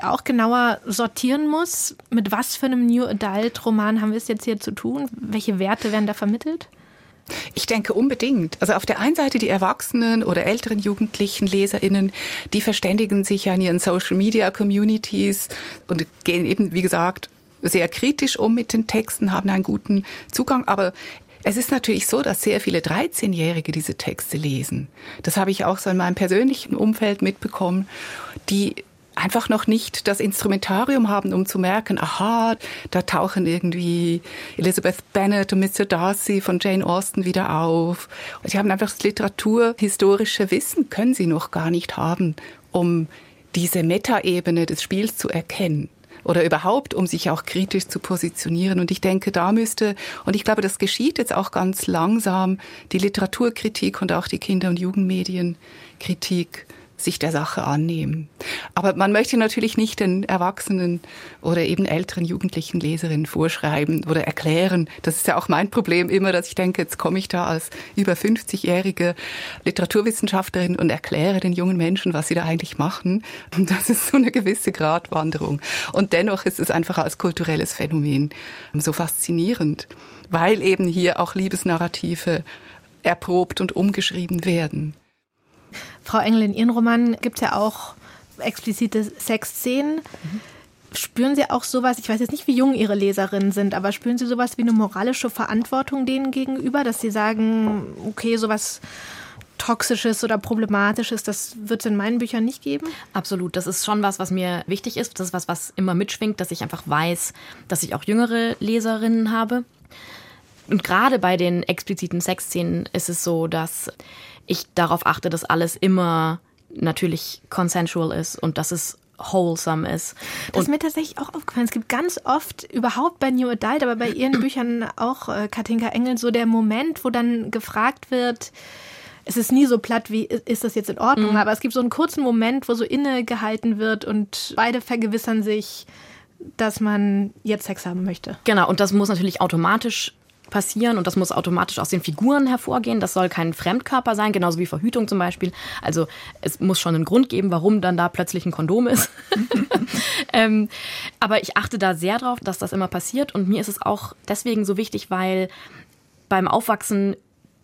auch genauer sortieren muss. Mit was für einem New Adult Roman haben wir es jetzt hier zu tun? Welche Werte werden da vermittelt? Ich denke unbedingt. Also auf der einen Seite die Erwachsenen oder älteren Jugendlichen Leserinnen, die verständigen sich ja in ihren Social Media Communities und gehen eben, wie gesagt, sehr kritisch um mit den Texten, haben einen guten Zugang. Aber es ist natürlich so, dass sehr viele 13-Jährige diese Texte lesen. Das habe ich auch so in meinem persönlichen Umfeld mitbekommen, die einfach noch nicht das Instrumentarium haben, um zu merken, aha, da tauchen irgendwie Elizabeth Bennet und Mr. Darcy von Jane Austen wieder auf. Sie haben einfach das literaturhistorische Wissen, können sie noch gar nicht haben, um diese Metaebene des Spiels zu erkennen oder überhaupt, um sich auch kritisch zu positionieren. Und ich denke, da müsste, und ich glaube, das geschieht jetzt auch ganz langsam, die Literaturkritik und auch die Kinder- und Jugendmedienkritik sich der Sache annehmen. Aber man möchte natürlich nicht den Erwachsenen oder eben älteren jugendlichen Leserinnen vorschreiben oder erklären. Das ist ja auch mein Problem immer, dass ich denke, jetzt komme ich da als über 50-jährige Literaturwissenschaftlerin und erkläre den jungen Menschen, was sie da eigentlich machen. Und das ist so eine gewisse Gratwanderung. Und dennoch ist es einfach als kulturelles Phänomen so faszinierend, weil eben hier auch Liebesnarrative erprobt und umgeschrieben werden. Frau Engel, in Ihren Romanen gibt es ja auch explizite Sexszenen. Mhm. Spüren Sie auch sowas, ich weiß jetzt nicht, wie jung Ihre Leserinnen sind, aber spüren Sie sowas wie eine moralische Verantwortung denen gegenüber, dass Sie sagen, okay, sowas Toxisches oder Problematisches, das wird es in meinen Büchern nicht geben? Absolut. Das ist schon was, was mir wichtig ist. Das ist was, was immer mitschwingt, dass ich einfach weiß, dass ich auch jüngere Leserinnen habe. Und gerade bei den expliziten Sexszenen ist es so, dass ich darauf achte, dass alles immer natürlich consensual ist und dass es wholesome ist. Das ist mir tatsächlich auch aufgefallen. Es gibt ganz oft, überhaupt bei New Adult, aber bei ihren Büchern auch, äh, Katinka Engel, so der Moment, wo dann gefragt wird, es ist nie so platt wie, ist das jetzt in Ordnung, mhm. aber es gibt so einen kurzen Moment, wo so innegehalten wird und beide vergewissern sich, dass man jetzt Sex haben möchte. Genau, und das muss natürlich automatisch passieren und das muss automatisch aus den Figuren hervorgehen. Das soll kein Fremdkörper sein, genauso wie Verhütung zum Beispiel. Also es muss schon einen Grund geben, warum dann da plötzlich ein Kondom ist. ähm, aber ich achte da sehr drauf, dass das immer passiert und mir ist es auch deswegen so wichtig, weil beim Aufwachsen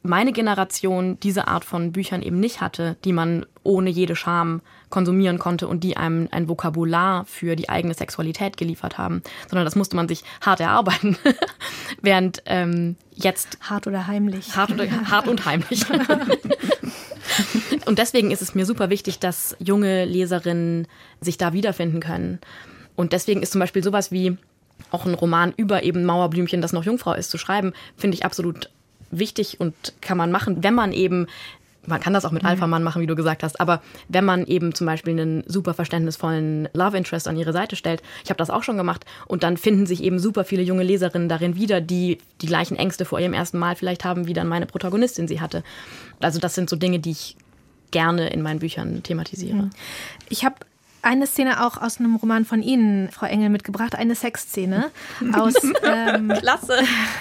meine Generation diese Art von Büchern eben nicht hatte, die man ohne jede Scham konsumieren konnte und die einem ein Vokabular für die eigene Sexualität geliefert haben, sondern das musste man sich hart erarbeiten. Während ähm, jetzt hart oder heimlich. Hart, oder, hart und heimlich. und deswegen ist es mir super wichtig, dass junge Leserinnen sich da wiederfinden können. Und deswegen ist zum Beispiel sowas wie auch ein Roman über eben Mauerblümchen, das noch Jungfrau ist, zu schreiben, finde ich absolut wichtig und kann man machen, wenn man eben man kann das auch mit mhm. Alpha-Mann machen, wie du gesagt hast, aber wenn man eben zum Beispiel einen super verständnisvollen Love Interest an ihre Seite stellt, ich habe das auch schon gemacht, und dann finden sich eben super viele junge Leserinnen darin wieder, die die gleichen Ängste vor ihrem ersten Mal vielleicht haben, wie dann meine Protagonistin sie hatte. Also das sind so Dinge, die ich gerne in meinen Büchern thematisiere. Ich habe eine Szene auch aus einem Roman von Ihnen, Frau Engel, mitgebracht, eine Sexszene aus ähm, Klasse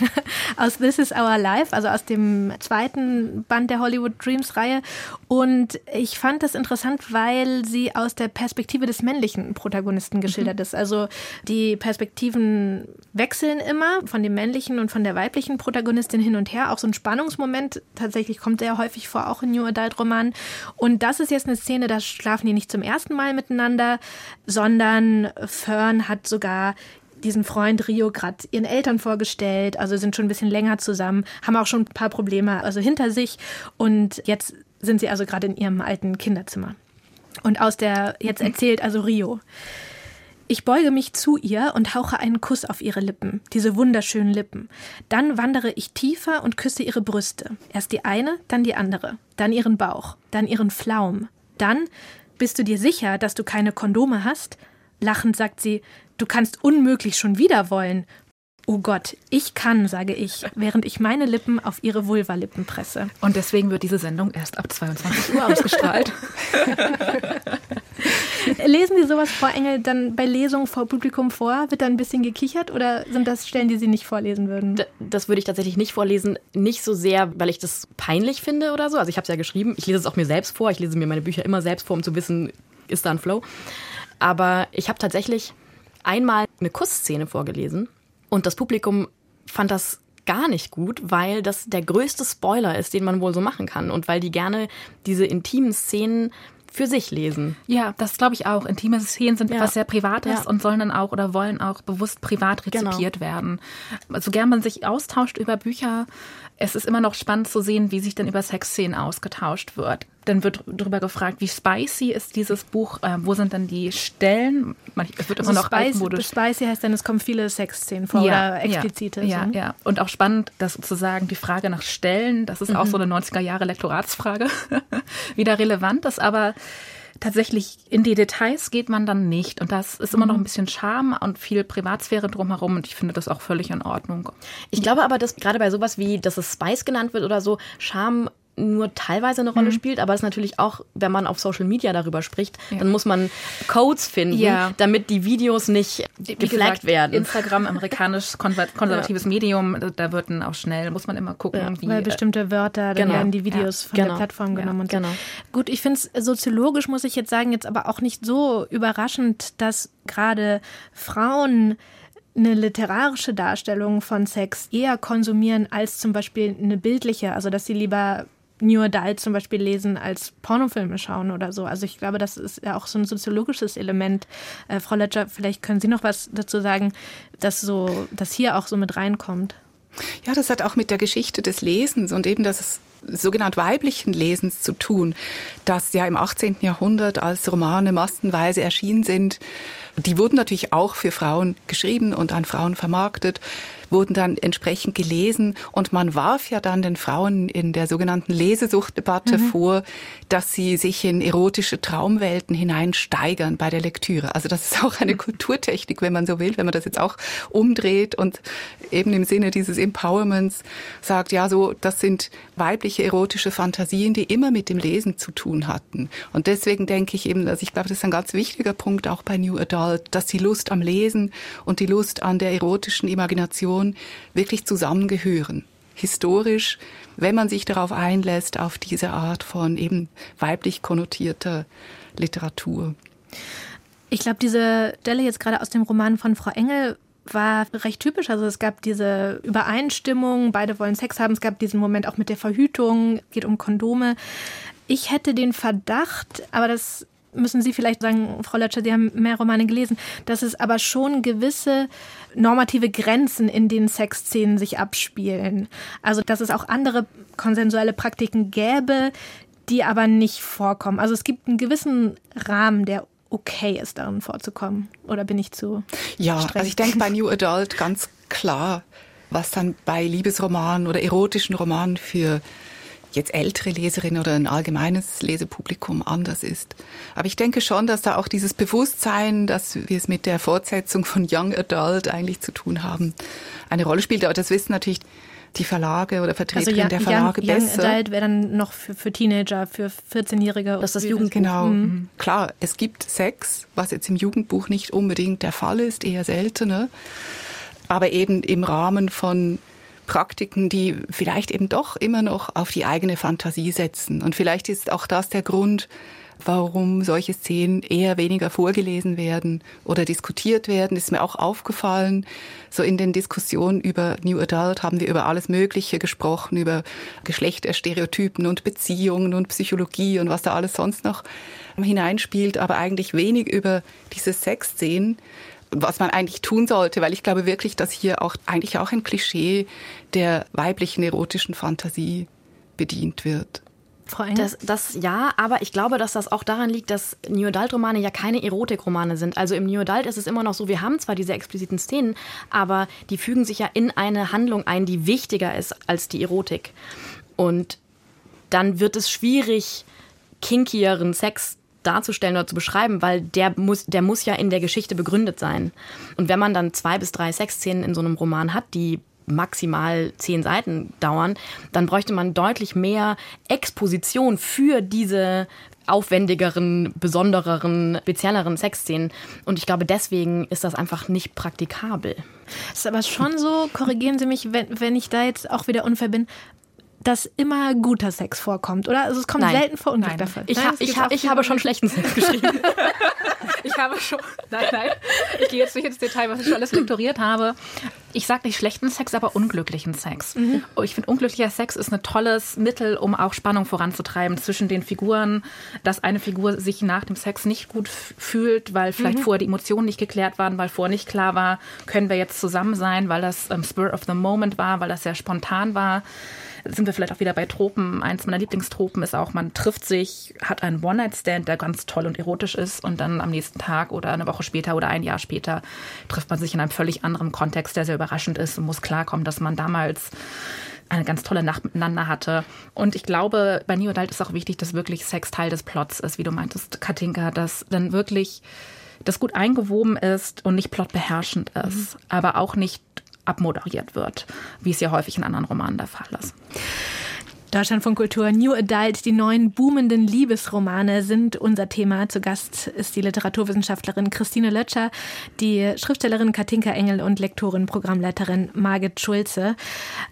aus This Is Our Life, also aus dem zweiten Band der Hollywood Dreams Reihe. Und ich fand das interessant, weil sie aus der Perspektive des männlichen Protagonisten geschildert mhm. ist. Also die Perspektiven wechseln immer von dem männlichen und von der weiblichen Protagonistin hin und her. Auch so ein Spannungsmoment tatsächlich kommt sehr häufig vor, auch in New Adult Romanen. Und das ist jetzt eine Szene, da schlafen die nicht zum ersten Mal miteinander miteinander, sondern Fern hat sogar diesen Freund Rio gerade ihren Eltern vorgestellt, also sind schon ein bisschen länger zusammen, haben auch schon ein paar Probleme also hinter sich und jetzt sind sie also gerade in ihrem alten Kinderzimmer. Und aus der jetzt erzählt also Rio. Ich beuge mich zu ihr und hauche einen Kuss auf ihre Lippen, diese wunderschönen Lippen. Dann wandere ich tiefer und küsse ihre Brüste. Erst die eine, dann die andere, dann ihren Bauch, dann ihren Flaum. Dann bist du dir sicher, dass du keine Kondome hast? Lachend sagt sie, du kannst unmöglich schon wieder wollen. Oh Gott, ich kann, sage ich, während ich meine Lippen auf ihre Vulvalippen presse. Und deswegen wird diese Sendung erst ab 22 Uhr ausgestrahlt. Lesen Sie sowas vor Engel dann bei Lesungen vor Publikum vor? Wird da ein bisschen gekichert oder sind das Stellen, die Sie nicht vorlesen würden? das würde ich tatsächlich nicht vorlesen. Nicht so sehr, weil ich das peinlich finde oder so. Also ich habe es ja geschrieben. Ich lese es auch mir selbst vor. Ich lese mir meine Bücher immer selbst vor, um zu wissen, ist da ein Flow. Aber ich habe tatsächlich einmal eine Kussszene vorgelesen und das Publikum fand das gar nicht gut, weil das der größte Spoiler ist, den man wohl so machen kann und weil die gerne diese intimen Szenen für sich lesen. Ja, das glaube ich auch. Intime Szenen sind ja. etwas sehr Privates ja. und sollen dann auch oder wollen auch bewusst privat genau. rezipiert genau. werden. So also gern man sich austauscht über Bücher, es ist immer noch spannend zu sehen, wie sich denn über Sexszenen ausgetauscht wird. Dann wird darüber gefragt, wie spicy ist dieses Buch, äh, wo sind denn die Stellen? Es wird immer also noch spicy, altmodisch. Spicy heißt dann, es kommen viele Sexszenen vor ja, oder explizite. Ja, so. ja, und auch spannend, dass sozusagen die Frage nach Stellen, das ist mhm. auch so eine 90er Jahre Lektoratsfrage, wieder relevant ist, aber tatsächlich in die Details geht man dann nicht. Und das ist immer noch ein mhm. bisschen Charme und viel Privatsphäre drumherum. Und ich finde das auch völlig in Ordnung. Ich glaube aber, dass gerade bei sowas wie, dass es Spice genannt wird oder so, Charme nur teilweise eine Rolle mhm. spielt, aber es natürlich auch, wenn man auf Social Media darüber spricht, ja. dann muss man Codes finden, ja. damit die Videos nicht Wie geflaggt werden. Instagram, amerikanisch konservatives ja. Medium, da wird dann auch schnell, muss man immer gucken, wie. Weil bestimmte Wörter, dann genau. werden die Videos von genau. der Plattform genommen. und so. genau. Gut, ich finde es soziologisch, muss ich jetzt sagen, jetzt aber auch nicht so überraschend, dass gerade Frauen eine literarische Darstellung von Sex eher konsumieren als zum Beispiel eine bildliche, also dass sie lieber New Adult zum Beispiel lesen als Pornofilme schauen oder so. Also ich glaube, das ist ja auch so ein soziologisches Element. Äh, Frau Letscher, vielleicht können Sie noch was dazu sagen, dass so, dass hier auch so mit reinkommt. Ja, das hat auch mit der Geschichte des Lesens und eben des sogenannt weiblichen Lesens zu tun, das ja im 18. Jahrhundert als Romane massenweise erschienen sind. Die wurden natürlich auch für Frauen geschrieben und an Frauen vermarktet wurden dann entsprechend gelesen und man warf ja dann den Frauen in der sogenannten Lesesuchtdebatte mhm. vor, dass sie sich in erotische Traumwelten hineinsteigern bei der Lektüre. Also das ist auch eine Kulturtechnik, wenn man so will, wenn man das jetzt auch umdreht und eben im Sinne dieses Empowerments sagt, ja, so, das sind weibliche erotische Fantasien, die immer mit dem Lesen zu tun hatten. Und deswegen denke ich eben, also ich glaube, das ist ein ganz wichtiger Punkt auch bei New Adult, dass die Lust am Lesen und die Lust an der erotischen Imagination wirklich zusammengehören. Historisch, wenn man sich darauf einlässt, auf diese Art von eben weiblich konnotierter Literatur. Ich glaube, diese Stelle jetzt gerade aus dem Roman von Frau Engel war recht typisch. Also es gab diese Übereinstimmung, beide wollen Sex haben. Es gab diesen Moment auch mit der Verhütung, geht um Kondome. Ich hätte den Verdacht, aber das müssen Sie vielleicht sagen, Frau Lötscher, Sie haben mehr Romane gelesen, dass es aber schon gewisse normative Grenzen in den Sexszenen sich abspielen. Also, dass es auch andere konsensuelle Praktiken gäbe, die aber nicht vorkommen. Also es gibt einen gewissen Rahmen, der okay ist, darin vorzukommen. Oder bin ich zu Ja, streng? also ich denke bei New Adult ganz klar, was dann bei Liebesromanen oder erotischen Romanen für jetzt ältere Leserinnen oder ein allgemeines Lesepublikum anders ist. Aber ich denke schon, dass da auch dieses Bewusstsein, dass wir es mit der Fortsetzung von Young Adult eigentlich zu tun haben, eine Rolle spielt. Aber das wissen natürlich die Verlage oder Vertreterinnen also der Verlage young, besser. Young Adult wäre dann noch für, für Teenager, für 14-Jährige. Das ist das Jugendbuch. Genau. Mhm. Klar, es gibt Sex, was jetzt im Jugendbuch nicht unbedingt der Fall ist, eher seltener. Aber eben im Rahmen von Praktiken, die vielleicht eben doch immer noch auf die eigene Fantasie setzen. Und vielleicht ist auch das der Grund, warum solche Szenen eher weniger vorgelesen werden oder diskutiert werden, ist mir auch aufgefallen. So in den Diskussionen über New Adult haben wir über alles Mögliche gesprochen, über Geschlechterstereotypen und Beziehungen und Psychologie und was da alles sonst noch hineinspielt, aber eigentlich wenig über diese Sexszenen was man eigentlich tun sollte, weil ich glaube wirklich, dass hier auch eigentlich auch ein Klischee der weiblichen erotischen Fantasie bedient wird. Das, das ja, aber ich glaube, dass das auch daran liegt, dass New Adult-Romane ja keine Erotik-Romane sind. Also im New Adult ist es immer noch so, wir haben zwar diese expliziten Szenen, aber die fügen sich ja in eine Handlung ein, die wichtiger ist als die Erotik. Und dann wird es schwierig, kinkieren Sex darzustellen oder zu beschreiben, weil der muss, der muss ja in der Geschichte begründet sein. Und wenn man dann zwei bis drei Sexszenen in so einem Roman hat, die maximal zehn Seiten dauern, dann bräuchte man deutlich mehr Exposition für diese aufwendigeren, besondereren, spezielleren Sexszenen. Und ich glaube, deswegen ist das einfach nicht praktikabel. Das ist aber schon so, korrigieren Sie mich, wenn, wenn ich da jetzt auch wieder unfair bin, dass immer guter Sex vorkommt, oder? Also es kommt Nein. selten vor Unglück davon. Ich, ha ich, ha ich habe schon schlechten Sex geschrieben. ich habe schon. Nein, nein. Ich gehe jetzt nicht ins Detail, was ich schon alles lektoriert habe. Ich sage nicht schlechten Sex, aber unglücklichen Sex. Mhm. Oh, ich finde, unglücklicher Sex ist ein tolles Mittel, um auch Spannung voranzutreiben zwischen den Figuren, dass eine Figur sich nach dem Sex nicht gut fühlt, weil vielleicht mhm. vorher die Emotionen nicht geklärt waren, weil vorher nicht klar war, können wir jetzt zusammen sein, weil das ähm, Spur of the Moment war, weil das sehr spontan war sind wir vielleicht auch wieder bei Tropen. Eins meiner Lieblingstropen ist auch, man trifft sich, hat einen One-Night-Stand, der ganz toll und erotisch ist und dann am nächsten Tag oder eine Woche später oder ein Jahr später trifft man sich in einem völlig anderen Kontext, der sehr überraschend ist und muss klarkommen, dass man damals eine ganz tolle Nacht miteinander hatte. Und ich glaube, bei New Adult ist auch wichtig, dass wirklich Sex Teil des Plots ist, wie du meintest, Katinka, dass dann wirklich das gut eingewoben ist und nicht plotbeherrschend ist, mhm. aber auch nicht abmoderiert wird, wie es ja häufig in anderen Romanen der Fall ist. Deutschland von Kultur New Adult, die neuen boomenden Liebesromane sind unser Thema. Zu Gast ist die Literaturwissenschaftlerin Christine Lötscher, die Schriftstellerin Katinka Engel und Lektorin, Programmleiterin Margit Schulze.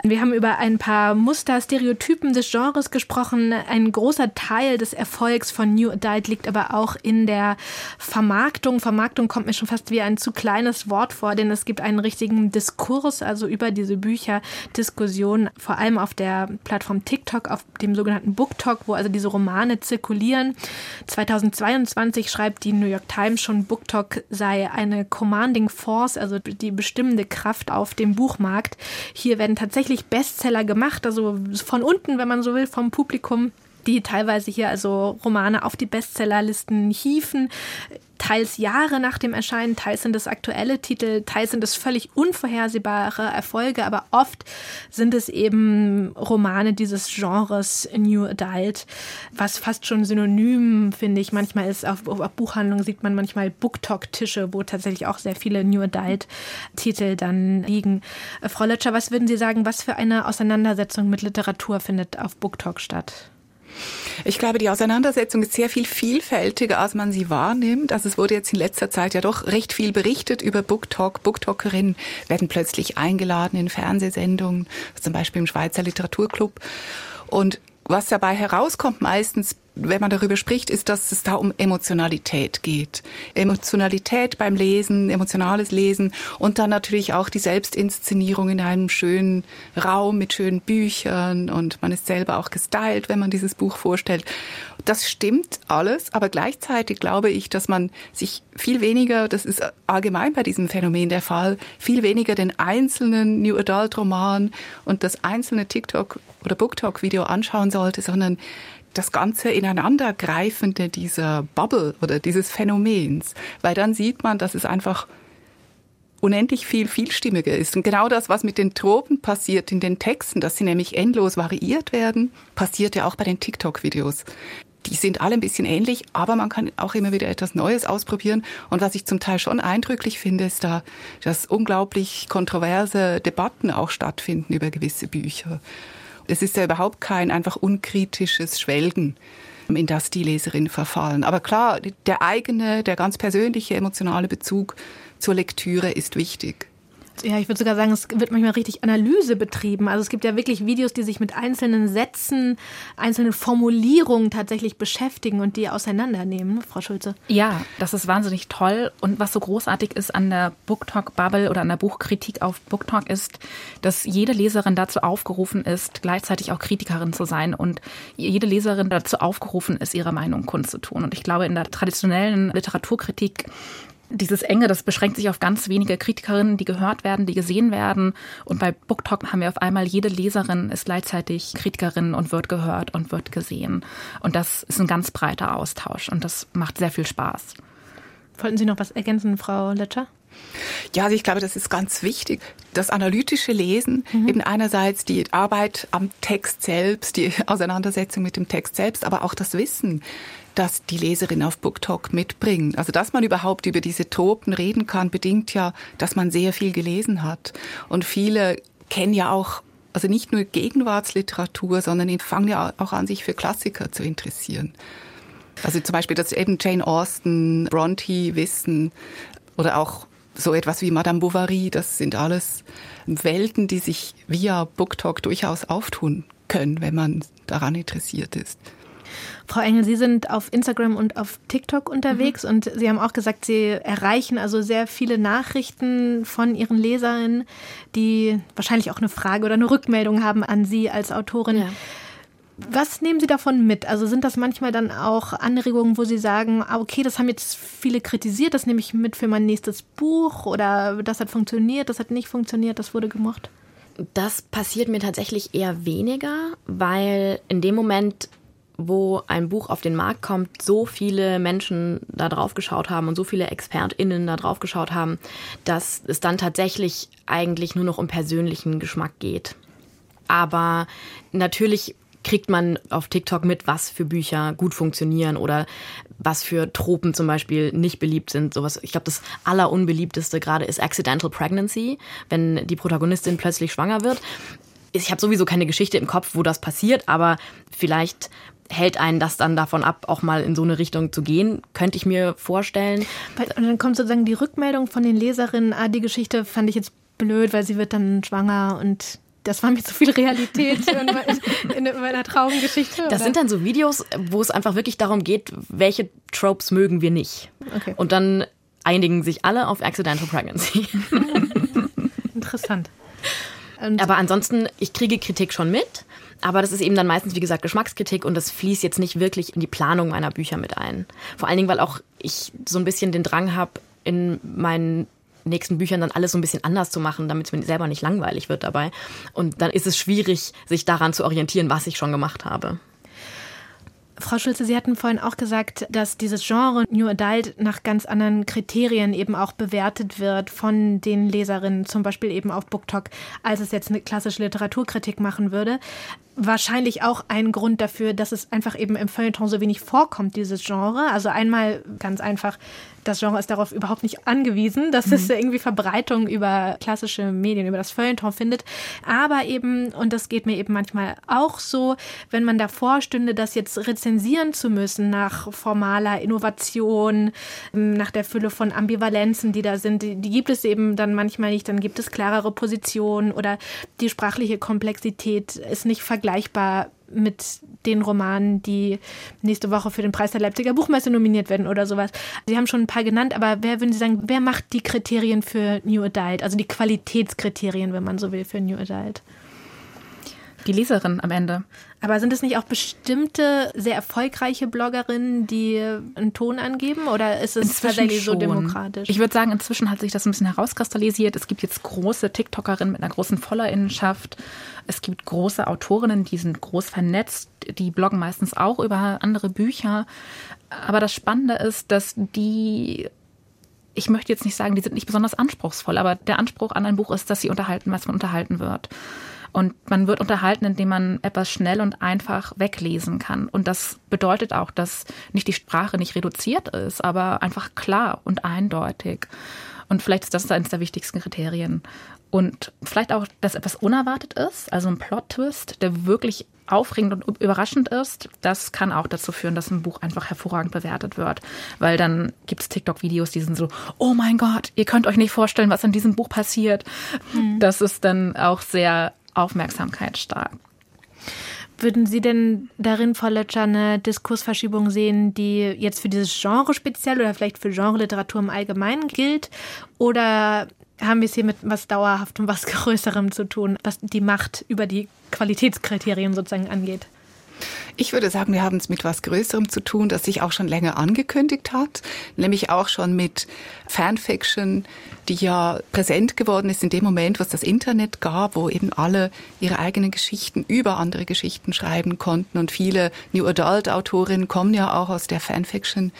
Wir haben über ein paar Muster, Stereotypen des Genres gesprochen. Ein großer Teil des Erfolgs von New Adult liegt aber auch in der Vermarktung. Vermarktung kommt mir schon fast wie ein zu kleines Wort vor, denn es gibt einen richtigen Diskurs, also über diese Bücher, Diskussion, vor allem auf der Plattform TikTok TikTok, auf dem sogenannten BookTok, wo also diese Romane zirkulieren. 2022 schreibt die New York Times schon, BookTok sei eine Commanding Force, also die bestimmende Kraft auf dem Buchmarkt. Hier werden tatsächlich Bestseller gemacht, also von unten, wenn man so will, vom Publikum die teilweise hier also Romane auf die Bestsellerlisten hiefen teils Jahre nach dem Erscheinen, teils sind es aktuelle Titel, teils sind es völlig unvorhersehbare Erfolge, aber oft sind es eben Romane dieses Genres New Adult, was fast schon synonym, finde ich, manchmal ist. Auf, auf Buchhandlungen sieht man manchmal Booktalk-Tische, wo tatsächlich auch sehr viele New Adult-Titel dann liegen. Frau Lötscher, was würden Sie sagen, was für eine Auseinandersetzung mit Literatur findet auf Booktalk statt? Ich glaube, die Auseinandersetzung ist sehr viel vielfältiger, als man sie wahrnimmt. Also es wurde jetzt in letzter Zeit ja doch recht viel berichtet über Booktalk. Booktalkerinnen werden plötzlich eingeladen in Fernsehsendungen, zum Beispiel im Schweizer Literaturclub. Und was dabei herauskommt meistens, wenn man darüber spricht, ist, dass es da um Emotionalität geht. Emotionalität beim Lesen, emotionales Lesen und dann natürlich auch die Selbstinszenierung in einem schönen Raum mit schönen Büchern und man ist selber auch gestylt, wenn man dieses Buch vorstellt. Das stimmt alles, aber gleichzeitig glaube ich, dass man sich viel weniger, das ist allgemein bei diesem Phänomen der Fall, viel weniger den einzelnen New Adult Roman und das einzelne TikTok oder BookTok Video anschauen sollte, sondern das ganze Ineinandergreifende dieser Bubble oder dieses Phänomens, weil dann sieht man, dass es einfach unendlich viel vielstimmiger ist. Und genau das, was mit den Tropen passiert in den Texten, dass sie nämlich endlos variiert werden, passiert ja auch bei den TikTok-Videos. Die sind alle ein bisschen ähnlich, aber man kann auch immer wieder etwas Neues ausprobieren. Und was ich zum Teil schon eindrücklich finde, ist da, dass unglaublich kontroverse Debatten auch stattfinden über gewisse Bücher. Es ist ja überhaupt kein einfach unkritisches Schwelgen, in das die Leserinnen verfallen. Aber klar, der eigene, der ganz persönliche emotionale Bezug zur Lektüre ist wichtig ja, ich würde sogar sagen, es wird manchmal richtig Analyse betrieben. Also es gibt ja wirklich Videos, die sich mit einzelnen Sätzen, einzelnen Formulierungen tatsächlich beschäftigen und die auseinandernehmen, Frau Schulze. Ja, das ist wahnsinnig toll. Und was so großartig ist an der Booktalk-Bubble oder an der Buchkritik auf Booktalk ist, dass jede Leserin dazu aufgerufen ist, gleichzeitig auch Kritikerin zu sein und jede Leserin dazu aufgerufen ist, ihre Meinung kundzutun. Und ich glaube, in der traditionellen Literaturkritik dieses Enge, das beschränkt sich auf ganz wenige Kritikerinnen, die gehört werden, die gesehen werden. Und bei BookTalk haben wir auf einmal, jede Leserin ist gleichzeitig Kritikerin und wird gehört und wird gesehen. Und das ist ein ganz breiter Austausch und das macht sehr viel Spaß. Wollten Sie noch was ergänzen, Frau Letscher? Ja, also ich glaube, das ist ganz wichtig. Das analytische Lesen, mhm. eben einerseits die Arbeit am Text selbst, die Auseinandersetzung mit dem Text selbst, aber auch das Wissen das die Leserin auf BookTalk mitbringen. Also dass man überhaupt über diese Tropen reden kann, bedingt ja, dass man sehr viel gelesen hat. Und viele kennen ja auch also nicht nur Gegenwartsliteratur, sondern fangen ja auch an, sich für Klassiker zu interessieren. Also zum Beispiel, dass eben Jane Austen, Bronte wissen oder auch so etwas wie Madame Bovary, das sind alles Welten, die sich via BookTalk durchaus auftun können, wenn man daran interessiert ist. Frau Engel, Sie sind auf Instagram und auf TikTok unterwegs mhm. und Sie haben auch gesagt, Sie erreichen also sehr viele Nachrichten von Ihren Leserinnen, die wahrscheinlich auch eine Frage oder eine Rückmeldung haben an Sie als Autorin. Ja. Was nehmen Sie davon mit? Also sind das manchmal dann auch Anregungen, wo Sie sagen, ah, okay, das haben jetzt viele kritisiert, das nehme ich mit für mein nächstes Buch oder das hat funktioniert, das hat nicht funktioniert, das wurde gemocht? Das passiert mir tatsächlich eher weniger, weil in dem Moment wo ein Buch auf den Markt kommt, so viele Menschen da drauf geschaut haben und so viele ExpertInnen da drauf geschaut haben, dass es dann tatsächlich eigentlich nur noch um persönlichen Geschmack geht. Aber natürlich kriegt man auf TikTok mit, was für Bücher gut funktionieren oder was für Tropen zum Beispiel nicht beliebt sind. Sowas, ich glaube, das allerunbeliebteste gerade ist Accidental Pregnancy, wenn die Protagonistin plötzlich schwanger wird ich habe sowieso keine Geschichte im Kopf, wo das passiert, aber vielleicht hält einen das dann davon ab, auch mal in so eine Richtung zu gehen, könnte ich mir vorstellen. Und dann kommt sozusagen die Rückmeldung von den Leserinnen, ah, die Geschichte fand ich jetzt blöd, weil sie wird dann schwanger und das war mir zu viel Realität in, in meiner Traumgeschichte. Das oder? sind dann so Videos, wo es einfach wirklich darum geht, welche Tropes mögen wir nicht. Okay. Und dann einigen sich alle auf Accidental Pregnancy. Interessant. Und Aber ansonsten, ich kriege Kritik schon mit. Aber das ist eben dann meistens, wie gesagt, Geschmackskritik und das fließt jetzt nicht wirklich in die Planung meiner Bücher mit ein. Vor allen Dingen, weil auch ich so ein bisschen den Drang habe, in meinen nächsten Büchern dann alles so ein bisschen anders zu machen, damit es mir selber nicht langweilig wird dabei. Und dann ist es schwierig, sich daran zu orientieren, was ich schon gemacht habe. Frau Schulze, Sie hatten vorhin auch gesagt, dass dieses Genre New Adult nach ganz anderen Kriterien eben auch bewertet wird von den Leserinnen, zum Beispiel eben auf BookTok, als es jetzt eine klassische Literaturkritik machen würde wahrscheinlich auch ein Grund dafür, dass es einfach eben im Feuilleton so wenig vorkommt, dieses Genre. Also einmal ganz einfach, das Genre ist darauf überhaupt nicht angewiesen, dass mhm. es irgendwie Verbreitung über klassische Medien, über das Feuilleton findet. Aber eben, und das geht mir eben manchmal auch so, wenn man davor stünde, das jetzt rezensieren zu müssen nach formaler Innovation, nach der Fülle von Ambivalenzen, die da sind, die, die gibt es eben dann manchmal nicht. Dann gibt es klarere Positionen oder die sprachliche Komplexität ist nicht vergleichbar vergleichbar mit den Romanen, die nächste Woche für den Preis der Leipziger Buchmesse nominiert werden oder sowas. Sie haben schon ein paar genannt, aber wer würden Sie sagen, wer macht die Kriterien für New Adult, also die Qualitätskriterien, wenn man so will, für New Adult? Die Leserin am Ende. Aber sind es nicht auch bestimmte sehr erfolgreiche Bloggerinnen, die einen Ton angeben oder ist es inzwischen tatsächlich so demokratisch? Ich würde sagen, inzwischen hat sich das ein bisschen herauskristallisiert. Es gibt jetzt große TikTokerinnen mit einer großen Followerinnenschaft. Es gibt große Autorinnen, die sind groß vernetzt, die bloggen meistens auch über andere Bücher. Aber das Spannende ist, dass die ich möchte jetzt nicht sagen, die sind nicht besonders anspruchsvoll, aber der Anspruch an ein Buch ist, dass sie unterhalten, was man unterhalten wird. Und man wird unterhalten, indem man etwas schnell und einfach weglesen kann. Und das bedeutet auch, dass nicht die Sprache nicht reduziert ist, aber einfach klar und eindeutig. Und vielleicht ist das eines der wichtigsten Kriterien. Und vielleicht auch, dass etwas unerwartet ist, also ein Plot-Twist, der wirklich aufregend und überraschend ist, das kann auch dazu führen, dass ein Buch einfach hervorragend bewertet wird. Weil dann gibt es TikTok-Videos, die sind so, oh mein Gott, ihr könnt euch nicht vorstellen, was in diesem Buch passiert. Mhm. Das ist dann auch sehr Aufmerksamkeit stark. Würden Sie denn darin, Frau Lötscher, eine Diskursverschiebung sehen, die jetzt für dieses Genre speziell oder vielleicht für Genre-Literatur im Allgemeinen gilt? Oder haben wir es hier mit was Dauerhaftem, was Größerem zu tun, was die Macht über die Qualitätskriterien sozusagen angeht? Ich würde sagen, wir haben es mit was Größerem zu tun, das sich auch schon länger angekündigt hat, nämlich auch schon mit Fanfiction, die ja präsent geworden ist in dem Moment, was das Internet gab, wo eben alle ihre eigenen Geschichten über andere Geschichten schreiben konnten. Und viele New Adult Autorinnen kommen ja auch aus der Fanfiction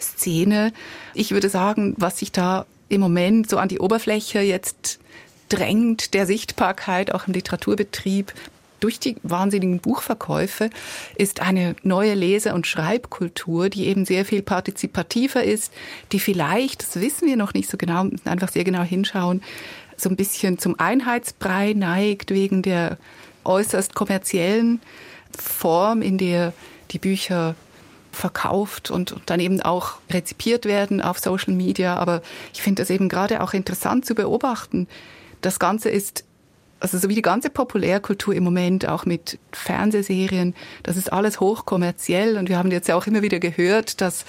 Szene. Ich würde sagen, was sich da im Moment so an die Oberfläche jetzt drängt, der Sichtbarkeit auch im Literaturbetrieb, durch die wahnsinnigen Buchverkäufe ist eine neue Lese- und Schreibkultur, die eben sehr viel partizipativer ist, die vielleicht, das wissen wir noch nicht so genau, einfach sehr genau hinschauen, so ein bisschen zum Einheitsbrei neigt wegen der äußerst kommerziellen Form, in der die Bücher verkauft und, dann eben auch rezipiert werden auf Social Media. Aber ich finde das eben gerade auch interessant zu beobachten. Das Ganze ist also so wie die ganze Populärkultur im Moment, auch mit Fernsehserien, das ist alles hochkommerziell und wir haben jetzt ja auch immer wieder gehört, dass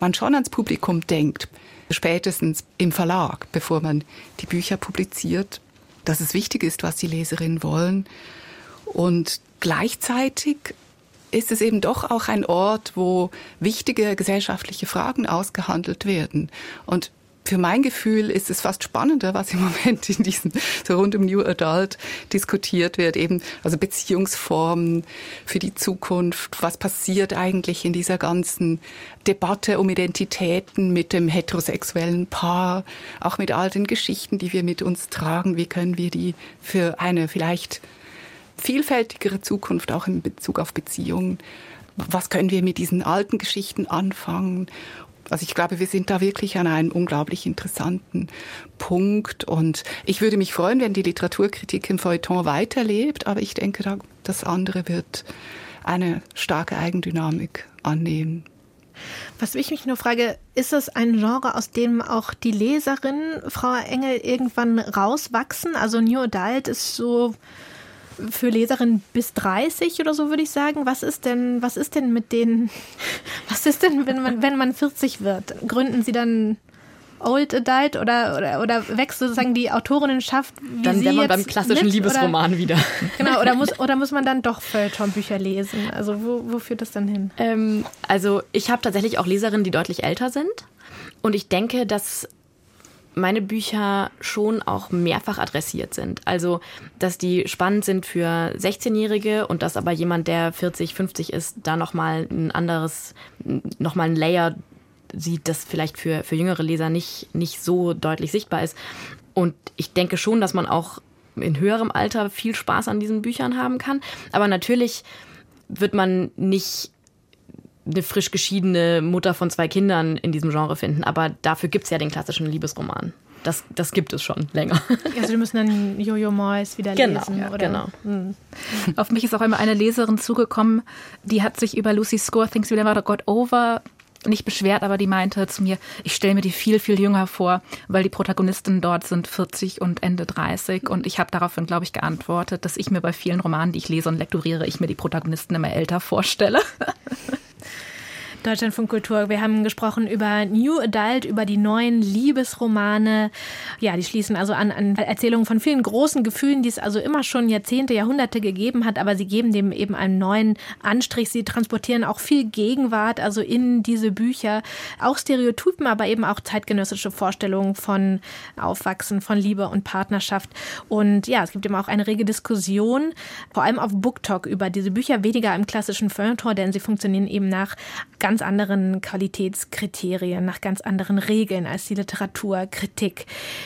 man schon ans Publikum denkt, spätestens im Verlag, bevor man die Bücher publiziert, dass es wichtig ist, was die Leserinnen wollen. Und gleichzeitig ist es eben doch auch ein Ort, wo wichtige gesellschaftliche Fragen ausgehandelt werden. Und für mein Gefühl ist es fast spannender, was im Moment in diesem, so rund um New Adult diskutiert wird, eben, also Beziehungsformen für die Zukunft. Was passiert eigentlich in dieser ganzen Debatte um Identitäten mit dem heterosexuellen Paar, auch mit all den Geschichten, die wir mit uns tragen? Wie können wir die für eine vielleicht vielfältigere Zukunft auch in Bezug auf Beziehungen was können wir mit diesen alten Geschichten anfangen? Also ich glaube, wir sind da wirklich an einem unglaublich interessanten Punkt. Und ich würde mich freuen, wenn die Literaturkritik im Feuilleton weiterlebt. Aber ich denke, das andere wird eine starke Eigendynamik annehmen. Was ich mich nur frage, ist es ein Genre, aus dem auch die Leserinnen, Frau Engel, irgendwann rauswachsen? Also New Adult ist so für Leserinnen bis 30 oder so, würde ich sagen. Was ist denn, was ist denn mit denen, was ist denn, wenn man, wenn man 40 wird? Gründen Sie dann Old Adult oder, oder, oder wächst sozusagen die Autorinnenschaft? Wie dann wäre man beim klassischen mit, Liebesroman oder, wieder. Genau, oder muss, oder muss man dann doch Feuilleton-Bücher lesen? Also wo, wo führt das dann hin? Ähm, also ich habe tatsächlich auch Leserinnen, die deutlich älter sind. Und ich denke, dass meine Bücher schon auch mehrfach adressiert sind. Also, dass die spannend sind für 16-Jährige und dass aber jemand, der 40, 50 ist, da nochmal ein anderes, nochmal ein Layer sieht, das vielleicht für, für jüngere Leser nicht, nicht so deutlich sichtbar ist. Und ich denke schon, dass man auch in höherem Alter viel Spaß an diesen Büchern haben kann. Aber natürlich wird man nicht eine frisch geschiedene Mutter von zwei Kindern in diesem Genre finden. Aber dafür gibt es ja den klassischen Liebesroman. Das, das gibt es schon länger. Also wir müssen dann Jojo Moyes wieder genau, lesen. Ja, oder? Genau. Mhm. Auf mich ist auch immer eine Leserin zugekommen, die hat sich über Lucy Score Things We Never Got Over nicht beschwert, aber die meinte zu mir, ich stelle mir die viel, viel jünger vor, weil die Protagonisten dort sind 40 und Ende 30. Und ich habe daraufhin, glaube ich, geantwortet, dass ich mir bei vielen Romanen, die ich lese und lektoriere, ich mir die Protagonisten immer älter vorstelle. Deutschlandfunk Kultur. Wir haben gesprochen über New Adult, über die neuen Liebesromane. Ja, die schließen also an, an Erzählungen von vielen großen Gefühlen, die es also immer schon Jahrzehnte, Jahrhunderte gegeben hat, aber sie geben dem eben einen neuen Anstrich. Sie transportieren auch viel Gegenwart, also in diese Bücher. Auch Stereotypen, aber eben auch zeitgenössische Vorstellungen von Aufwachsen, von Liebe und Partnerschaft. Und ja, es gibt eben auch eine rege Diskussion, vor allem auf BookTok über diese Bücher, weniger im klassischen Feuilleton, denn sie funktionieren eben nach ganz ganz anderen Qualitätskriterien, nach ganz anderen Regeln als die Literaturkritik.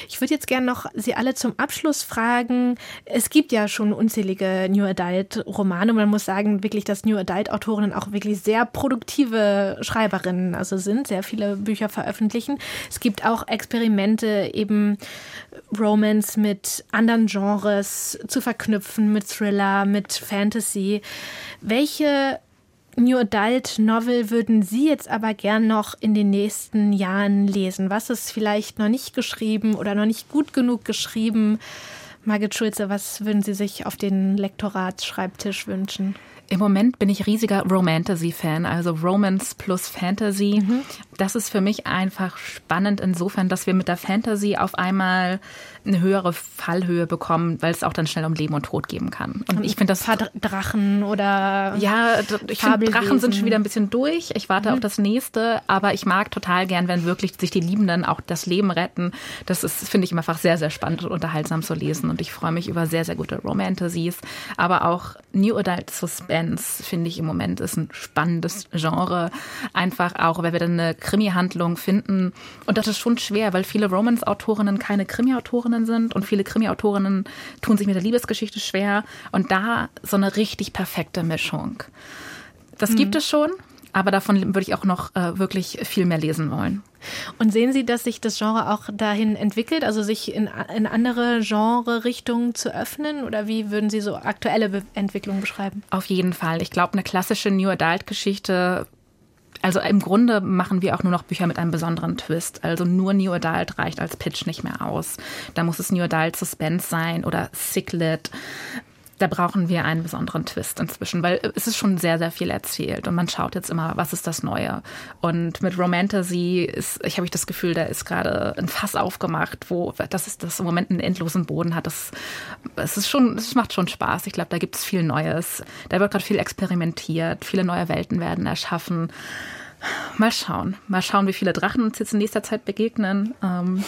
Ich würde jetzt gerne noch Sie alle zum Abschluss fragen. Es gibt ja schon unzählige New Adult Romane. Man muss sagen, wirklich, dass New Adult Autorinnen auch wirklich sehr produktive Schreiberinnen also sind, sehr viele Bücher veröffentlichen. Es gibt auch Experimente, eben Romance mit anderen Genres zu verknüpfen, mit Thriller, mit Fantasy. Welche New Adult Novel würden Sie jetzt aber gern noch in den nächsten Jahren lesen? Was ist vielleicht noch nicht geschrieben oder noch nicht gut genug geschrieben? Margit Schulze, was würden Sie sich auf den Lektoratsschreibtisch wünschen? Im Moment bin ich riesiger Romantasy-Fan, also Romance plus Fantasy. Mhm. Das ist für mich einfach spannend insofern, dass wir mit der Fantasy auf einmal eine höhere Fallhöhe bekommen, weil es auch dann schnell um Leben und Tod geben kann. Und, ich finde das Drachen oder ja, ich finde Drachen sind schon wieder ein bisschen durch. Ich warte mhm. auf das nächste, aber ich mag total gern, wenn wirklich sich die Liebenden auch das Leben retten. Das ist finde ich einfach sehr sehr spannend und unterhaltsam zu lesen und ich freue mich über sehr sehr gute Romantasies, aber auch New Adult Suspense finde ich im Moment ist ein spannendes Genre, einfach auch, weil wir dann eine Krimi-Handlung finden und das ist schon schwer, weil viele Romance-Autorinnen keine Krimi-Autorinnen Krimi-Autorinnen sind und viele Krimi-Autorinnen tun sich mit der Liebesgeschichte schwer und da so eine richtig perfekte Mischung. Das mhm. gibt es schon, aber davon würde ich auch noch äh, wirklich viel mehr lesen wollen. Und sehen Sie, dass sich das Genre auch dahin entwickelt, also sich in, in andere Genre-Richtungen zu öffnen? Oder wie würden Sie so aktuelle Be Entwicklungen beschreiben? Auf jeden Fall. Ich glaube, eine klassische New Adult-Geschichte also im Grunde machen wir auch nur noch Bücher mit einem besonderen Twist. Also nur New Adult reicht als Pitch nicht mehr aus. Da muss es New Adult Suspense sein oder Sicklet. Da brauchen wir einen besonderen Twist inzwischen, weil es ist schon sehr, sehr viel erzählt und man schaut jetzt immer, was ist das Neue. Und mit Romantasy ist, ich habe ich das Gefühl, da ist gerade ein Fass aufgemacht, wo das ist das im Moment einen endlosen Boden hat. Das, es ist schon, es macht schon Spaß. Ich glaube, da gibt es viel Neues. Da wird gerade viel experimentiert, viele neue Welten werden erschaffen. Mal schauen. Mal schauen, wie viele Drachen uns jetzt in nächster Zeit begegnen. Ähm,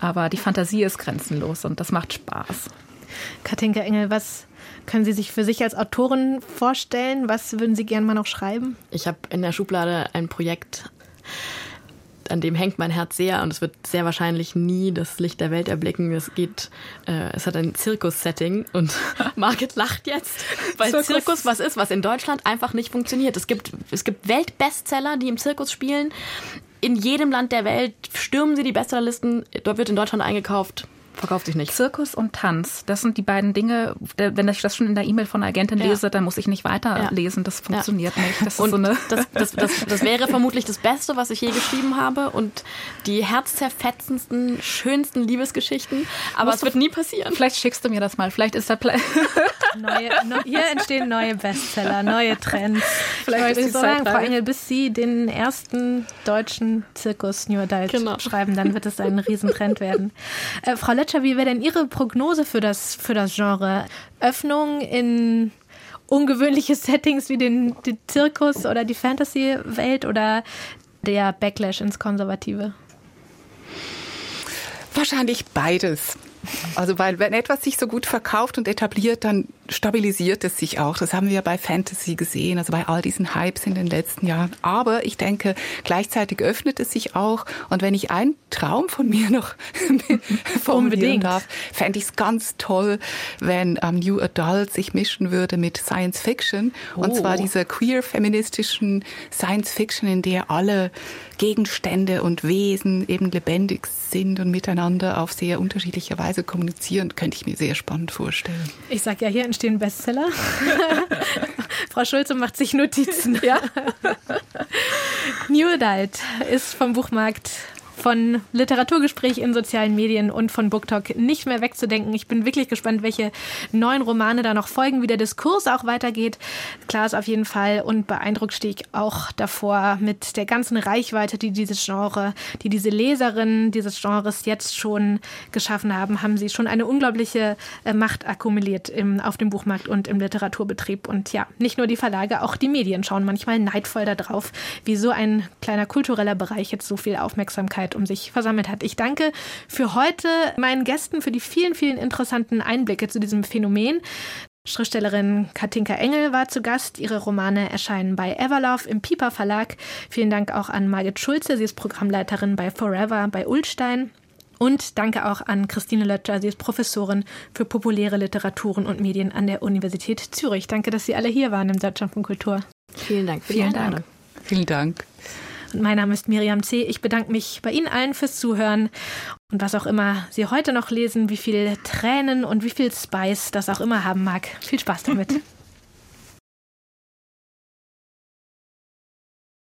aber die Fantasie ist grenzenlos und das macht Spaß. Katinka Engel, was können Sie sich für sich als Autorin vorstellen? Was würden Sie gerne mal noch schreiben? Ich habe in der Schublade ein Projekt an dem hängt mein Herz sehr und es wird sehr wahrscheinlich nie das Licht der Welt erblicken. Es geht, äh, es hat ein Zirkus-Setting und Margit lacht jetzt, weil Zirkus. Zirkus was ist, was in Deutschland einfach nicht funktioniert. Es gibt, es gibt Weltbestseller, die im Zirkus spielen in jedem Land der Welt stürmen sie die Bestsellerlisten. Dort wird in Deutschland eingekauft verkauft sich nicht. Zirkus und Tanz, das sind die beiden Dinge. Wenn ich das schon in der E-Mail von der Agentin ja. lese, dann muss ich nicht weiterlesen. Das funktioniert ja. nicht. Das, so das, das, das, das, wäre vermutlich das Beste, was ich je geschrieben habe und die herzzerfetzendsten, schönsten Liebesgeschichten. Aber es wird nie passieren. Vielleicht schickst du mir das mal. Vielleicht ist der Plan. Neue, ne, hier entstehen neue Bestseller, neue Trends. Vielleicht ich ist so sagen, Frau Engel, bis Sie den ersten deutschen Zirkus New Adult genau. schreiben, dann wird es ein Riesentrend werden. Äh, Frau Letscher, wie wäre denn Ihre Prognose für das, für das Genre? Öffnung in ungewöhnliche Settings wie den, den Zirkus oder die Fantasy-Welt oder der Backlash ins Konservative? Wahrscheinlich beides. Also weil wenn etwas sich so gut verkauft und etabliert, dann stabilisiert es sich auch. Das haben wir bei Fantasy gesehen, also bei all diesen Hypes in den letzten Jahren. Aber ich denke, gleichzeitig öffnet es sich auch. Und wenn ich einen Traum von mir noch formulieren darf, fände ich es ganz toll, wenn ähm, New Adult sich mischen würde mit Science Fiction. Oh. Und zwar oh. dieser queer-feministischen Science Fiction, in der alle Gegenstände und Wesen eben lebendig sind und miteinander auf sehr unterschiedliche Weise kommunizieren, könnte ich mir sehr spannend vorstellen. Ich sage ja, hier entstehen Bestseller. Frau Schulze macht sich Notizen. Ja. New Adult ist vom Buchmarkt von Literaturgespräch in sozialen Medien und von BookTok nicht mehr wegzudenken. Ich bin wirklich gespannt, welche neuen Romane da noch folgen, wie der Diskurs auch weitergeht. Klar ist auf jeden Fall und beeindruckt stehe ich auch davor mit der ganzen Reichweite, die dieses Genre, die diese Leserinnen dieses Genres jetzt schon geschaffen haben, haben sie schon eine unglaubliche äh, Macht akkumuliert im, auf dem Buchmarkt und im Literaturbetrieb. Und ja, nicht nur die Verlage, auch die Medien schauen manchmal neidvoll darauf, wie so ein kleiner kultureller Bereich jetzt so viel Aufmerksamkeit Öffentlichkeit um sich versammelt hat. Ich danke für heute meinen Gästen für die vielen, vielen interessanten Einblicke zu diesem Phänomen. Schriftstellerin Katinka Engel war zu Gast. Ihre Romane erscheinen bei Everlove im Piper Verlag. Vielen Dank auch an Margit Schulze. Sie ist Programmleiterin bei Forever bei Ulstein. Und danke auch an Christine Lötscher. Sie ist Professorin für populäre Literaturen und Medien an der Universität Zürich. Danke, dass Sie alle hier waren im Deutschland von Kultur. Vielen Dank für Vielen die Einladung. Dank. Vielen Dank. Und mein Name ist Miriam C. Ich bedanke mich bei Ihnen allen fürs Zuhören und was auch immer Sie heute noch lesen, wie viel Tränen und wie viel Spice das auch immer haben mag. Viel Spaß damit.